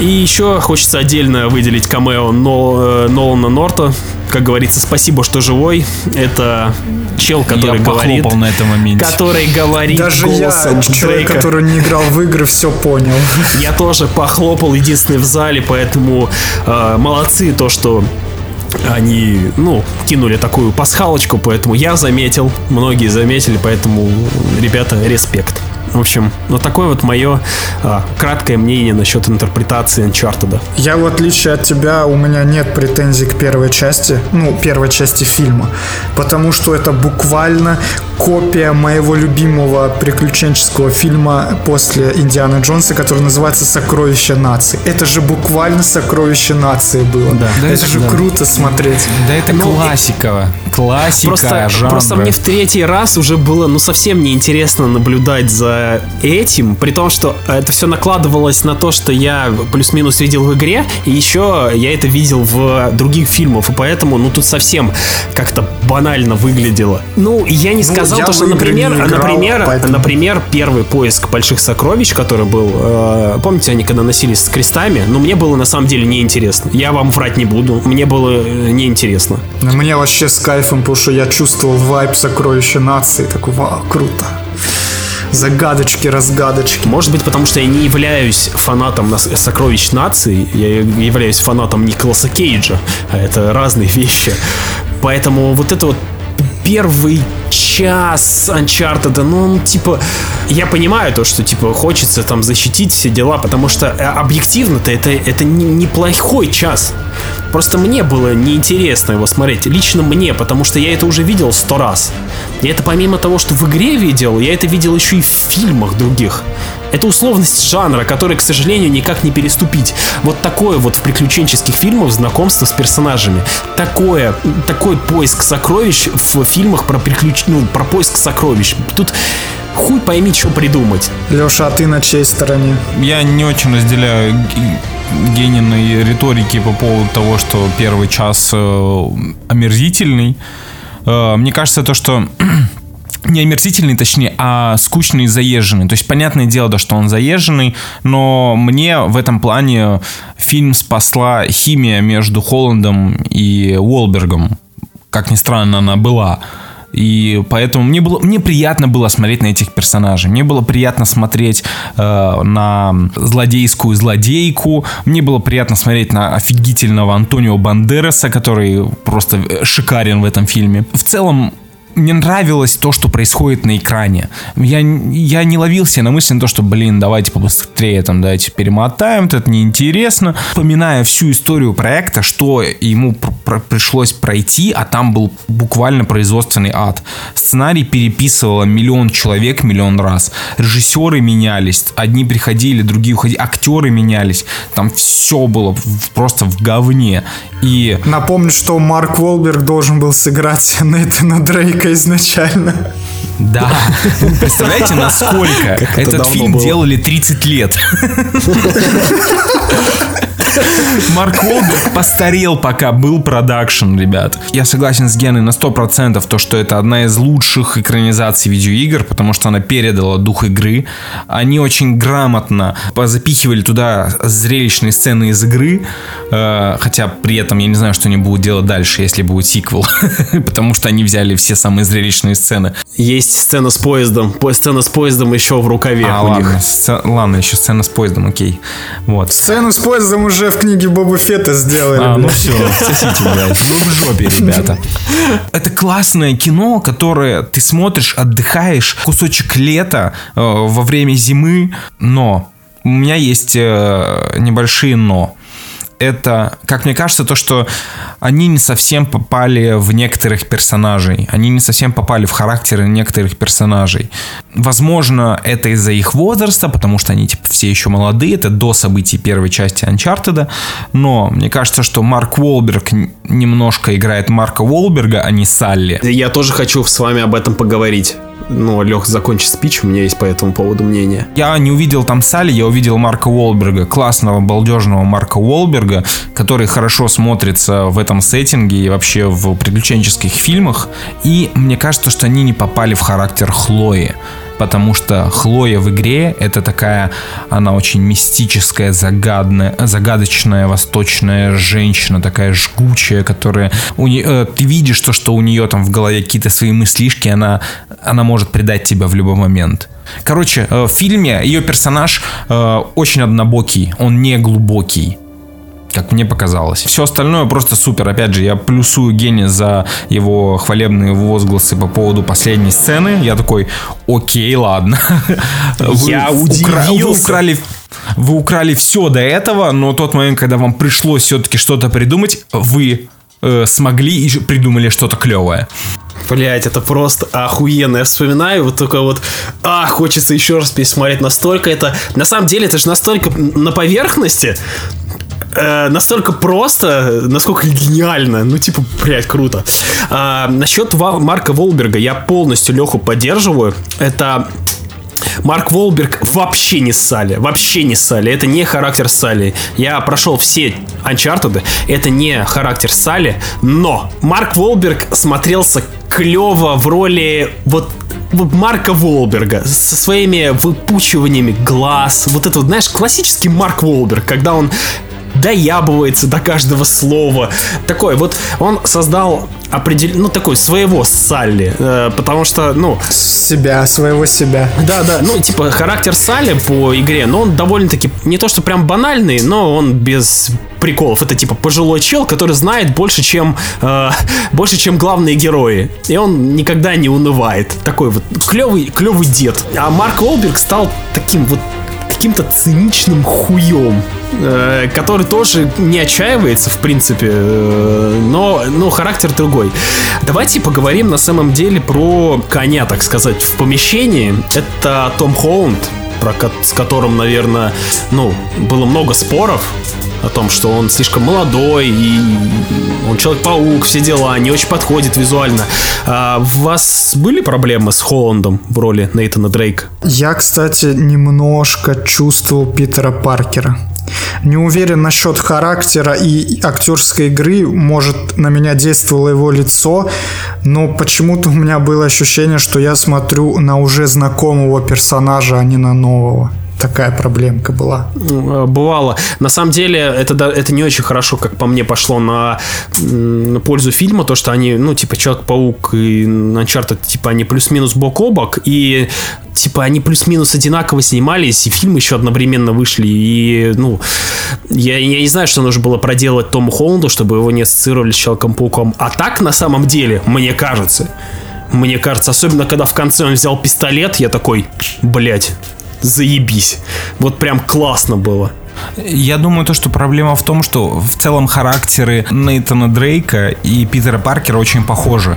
И еще хочется отдельно выделить камео Нол- э, Нолана Норта. Как говорится, спасибо, что живой. Это чел, который я говорит... похлопал на этом моменте. Который говорит Даже я, человек, Дрейка. который не играл в игры, все понял. Я тоже похлопал единственный в зале, поэтому э, молодцы то, что они, ну, кинули такую пасхалочку, поэтому я заметил, многие заметили, поэтому, ребята, респект. В общем, вот такое вот мое а, краткое мнение насчет интерпретации Uncharted. Я, в отличие от тебя, у меня нет претензий к первой части, ну, первой части фильма, потому что это буквально копия моего любимого приключенческого фильма после Индианы Джонса, который называется «Сокровище нации». Это же буквально «Сокровище нации» было. Да. Да, это это же да. круто смотреть. Да это Ну, классика. Классика Просто, жанра. просто мне в третий раз уже было, ну, совсем неинтересно наблюдать за этим, при том, что это все накладывалось на то, что я плюс-минус видел в игре, и еще я это видел в других фильмах, и поэтому, ну, тут совсем как-то банально выглядело. Ну, я не сказал я то, что, например, играл, например, поэтому- например, первый поиск больших сокровищ, который был, э, помните, они когда носились с крестами, но мне было на самом деле неинтересно. Я вам врать не буду, мне было э, неинтересно. Но Мне вообще с кайфом, потому что я чувствовал вайп «Сокровище нации». Такой, вау, круто. Загадочки, разгадочки. Может быть, потому что я не являюсь фанатом сокровищ нации, я являюсь фанатом Николаса Кейджа, а это разные вещи. Поэтому вот это вот первый час Uncharted, ну, он, типа, я понимаю то, что, типа, хочется там защитить все дела, потому что э, объективно-то это, это не- неплохой час. Просто мне было неинтересно его смотреть, лично мне, потому что я это уже видел сто раз. И это помимо того, что в игре видел, я это видел еще и в фильмах других. Это условность жанра, который, к сожалению, никак не переступить. Вот такое вот в приключенческих фильмах знакомство с персонажами. Такое, такой поиск сокровищ в фильмах про приключ... ну, про поиск сокровищ. Тут хуй пойми, что придумать. Леша, а ты на чьей стороне? Я не очень разделяю Гениной риторики по поводу того, что первый час э, омерзительный. Э, мне кажется, то, что не омерзительный, точнее, а скучный и заезженный. То есть, понятное дело, да, что он заезженный, но мне в этом плане фильм спасла химия между Холландом и Уолбергом. Как ни странно, она была. И поэтому мне было мне приятно было смотреть на этих персонажей. Мне было приятно смотреть э, на злодейскую злодейку. Мне было приятно смотреть на офигительного Антонио Бандераса, который просто э, шикарен в этом фильме. В целом мне нравилось то, что происходит на экране. Я, я не ловил себя на мысли на то, что, блин, давайте побыстрее там, давайте перемотаем, это неинтересно. Вспоминая всю историю проекта, что ему пр- пр- пришлось пройти, а там был буквально производственный ад. Сценарий переписывало миллион человек миллион раз. Режиссеры менялись, одни приходили, другие уходили, актеры менялись. Там все было в- просто в говне. И Напомню, что Марк Уолберг должен был сыграть Нейтана Дрейка изначально. Да. Представляете, насколько это этот фильм было. делали 30 лет? Марк Уолберг постарел, пока был продакшн, ребят. Я согласен с Геной на 100%, то, что это одна из лучших экранизаций видеоигр, потому что она передала дух игры. Они очень грамотно запихивали туда зрелищные сцены из игры, э, хотя при этом я не знаю, что они будут делать дальше, если будет сиквел, потому что они взяли все самые зрелищные сцены. Есть сцена с поездом. По- Сцена с поездом еще в рукаве А, у ладно, них. сце- ладно, еще сцена с поездом, окей. Вот. Сцену с поездом уже в книге Боба Фетта сделали. А, ну все, сосите, блядь. Вы в жопе, ребята. Это классное кино, которое ты смотришь, отдыхаешь, кусочек лета э, во время зимы, но у меня есть э, небольшие но. Это, как мне кажется, то, что они не совсем попали в некоторых персонажей. Они не совсем попали в характеры некоторых персонажей. Возможно, это из-за их возраста, потому что они типа все еще молодые. Это до событий первой части Uncharted. Но мне кажется, что Марк Уолберг немножко играет Марка Уолберга, а не Салли. Я тоже хочу с вами об этом поговорить. Ну, Лех, закончи спич, у меня есть по этому поводу мнение. Я не увидел там Салли, я увидел Марка Уолберга, классного, балдежного Марка Уолберга, который хорошо смотрится в этом сеттинге и вообще в приключенческих фильмах. И мне кажется, что они не попали в характер Хлои. Потому что Хлоя в игре это такая, она очень мистическая, загадная, загадочная восточная женщина, такая жгучая, которая у не- э, ты видишь то, что у нее там в голове какие-то свои мыслишки, она, она может предать тебя в любой момент. Короче, э, в фильме ее персонаж э, очень однобокий, он не глубокий как мне показалось. Все остальное просто супер. Опять же, я плюсую Гене за его хвалебные возгласы по поводу последней сцены. Я такой, окей, ладно. Я Вы удивился. украли, вы украли все до этого, но тот момент, когда вам пришлось все-таки что-то придумать, вы э, смогли и придумали что-то клевое. Блять, это просто охуенно. Я вспоминаю, вот только вот, а, хочется еще раз пересмотреть. Настолько это, на самом деле, это же настолько на поверхности, э, настолько просто, насколько гениально. Ну, типа, блядь, круто. А, насчет Марка Волберга я полностью Леху поддерживаю. Это Марк Волберг вообще не Салли. Вообще не Салли. Это не характер Салли. Я прошел все Uncharted. Это не характер Салли. Но Марк Волберг смотрелся клево в роли вот Марка Волберга со своими выпучиваниями глаз. Вот это, знаешь, классический Марк Волберг, когда он доябывается до каждого слова. Такой вот он создал определ... ну такой своего Салли, э, потому что, ну, Себя, своего себя. да, да, ну, типа, характер Салли по игре, но он довольно-таки, не то что прям банальный, но он без приколов. Это, типа, пожилой чел, который знает больше, чем, э, больше, чем главные герои. И он никогда не унывает. Такой вот клевый, клевый дед. А Марк Уолберг стал таким вот каким-то циничным хуем, который тоже не отчаивается, в принципе, э, но, но характер другой. Давайте поговорим на самом деле про коня, так сказать, в помещении. Это Том Холланд, про с которым, наверное, ну, было много споров о том, что он слишком молодой, и он Человек-паук, все дела, не очень подходит визуально. А у вас были проблемы с Холландом в роли Нейтана Дрейка? Я, кстати, немножко чувствовал Питера Паркера. Не уверен насчет характера и актерской игры, может, на меня действовало его лицо, но почему-то у меня было ощущение, что я смотрю на уже знакомого персонажа, а не на нового. Такая проблемка была. Э, Бывало. На самом деле, это, это не очень хорошо, как по мне, пошло на, на пользу фильма, то, что они, ну, типа, Человек-паук и Uncharted, типа, они плюс-минус бок о бок, и, типа, они плюс-минус одинаково снимались, и фильмы еще одновременно вышли, и, ну, я, я не знаю, что нужно было проделать Тому Холланду, чтобы его не ассоциировали с Человеком-пауком. А так, на самом деле, мне кажется, мне кажется, особенно когда в конце он взял пистолет, я такой, блять, заебись. Вот прям классно было. Я думаю, то, что проблема в том, что в целом характеры Нейтана Дрейка и Питера Паркера очень похожи.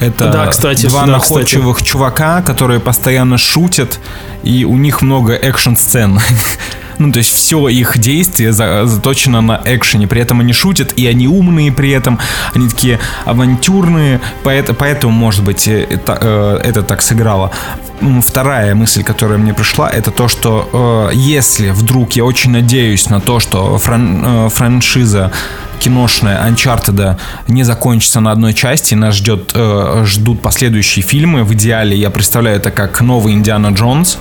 Это Да, кстати, два да, находчивых чувака, которые постоянно шутят, и у них много экшн-сцен. Ну, то есть все их действие за- заточено на экшене. При этом они шутят, и они умные при этом. Они такие авантюрные. Поэт- поэтому, может быть, э, это, э, это так сыграло. Вторая мысль, которая мне пришла, это то, что э, если вдруг я очень надеюсь на то, что фран- э, франшиза киношная Uncharted не закончится на одной части, нас ждет, э, ждут последующие фильмы. В идеале я представляю это как новый Индиана Джонс.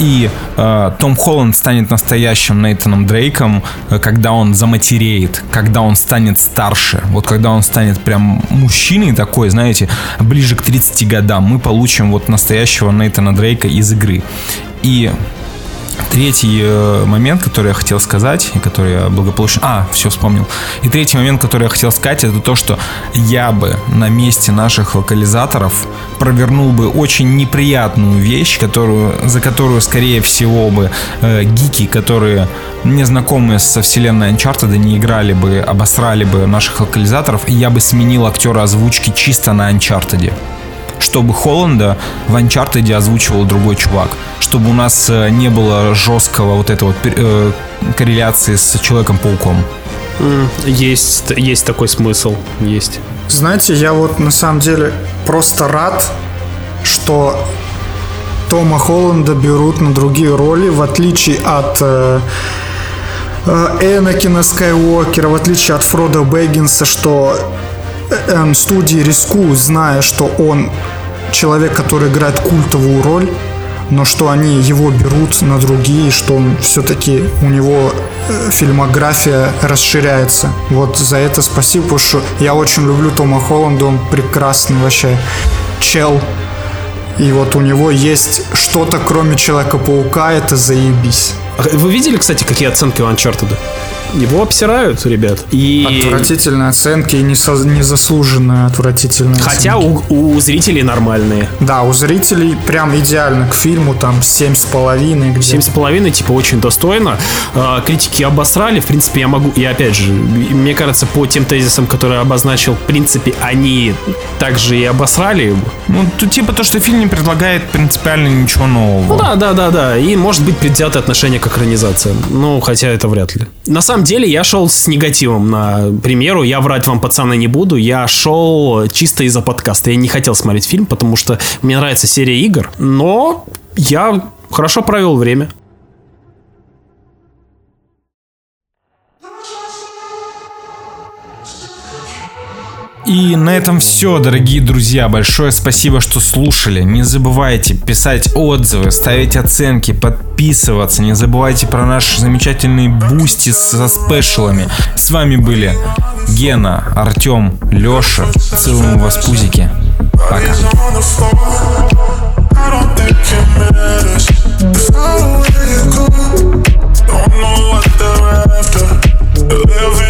И э, Том Холланд станет настоящим Нейтаном Дрейком, э, когда он заматереет, когда он станет старше. Вот когда он станет прям мужчиной такой, знаете, ближе к 30 годам, мы получим вот настоящего Нейтана Дрейка из игры. И Третий э, момент, который я хотел сказать, и который я благополучно... А, все вспомнил. И третий момент, который я хотел сказать, это то, что я бы на месте наших локализаторов провернул бы очень неприятную вещь, которую, за которую, скорее всего, бы э, гики, которые не знакомы со вселенной Uncharted, не играли бы, обосрали бы наших локализаторов, и я бы сменил актера озвучки чисто на Uncharted чтобы Холланда в Uncharted озвучивал другой чувак, чтобы у нас э, не было жесткого вот этого э, корреляции с Человеком-пауком. Есть, есть такой смысл. Есть. Знаете, я вот на самом деле просто рад, что Тома Холланда берут на другие роли, в отличие от э, э, Энакина Скайуокера, в отличие от Фрода Бэггинса, что э, эм, студии рискуют, зная, что он человек, который играет культовую роль, но что они его берут на другие, что он все-таки у него э, фильмография расширяется. Вот за это спасибо, потому что я очень люблю Тома Холланда, он прекрасный вообще чел. И вот у него есть что-то, кроме Человека-паука, это заебись. Вы видели, кстати, какие оценки у Uncharted? Его обсирают, ребят. И... Отвратительные оценки и несо- незаслуженные отвратительные Хотя оценки. у, у зрителей нормальные. Да, у зрителей прям идеально к фильму, там, семь с половиной. где-то. Семь с половиной, типа, очень достойно. А, Критики обосрали. В принципе, я могу... И опять же, мне кажется, по тем тезисам, которые обозначил, в принципе, они также и обосрали. Ну, тут типа то, что фильм не предлагает принципиально ничего нового. Ну да, да, да, да. И может быть предвзятое отношение к экранизациям. Ну, хотя это вряд ли. На самом деле я шел с негативом на премьеру. Я врать вам, пацаны, не буду. Я шел чисто из-за подкаста. Я не хотел смотреть фильм, потому что мне нравится серия игр. Но я хорошо провел время. И на этом все, дорогие друзья. Большое спасибо, что слушали. Не забывайте писать отзывы, ставить оценки, подписываться. Не забывайте про наши замечательные Boosty со special ами. С вами были Гена, Артем, Леша. Целуем вас пузики. Пока. don't.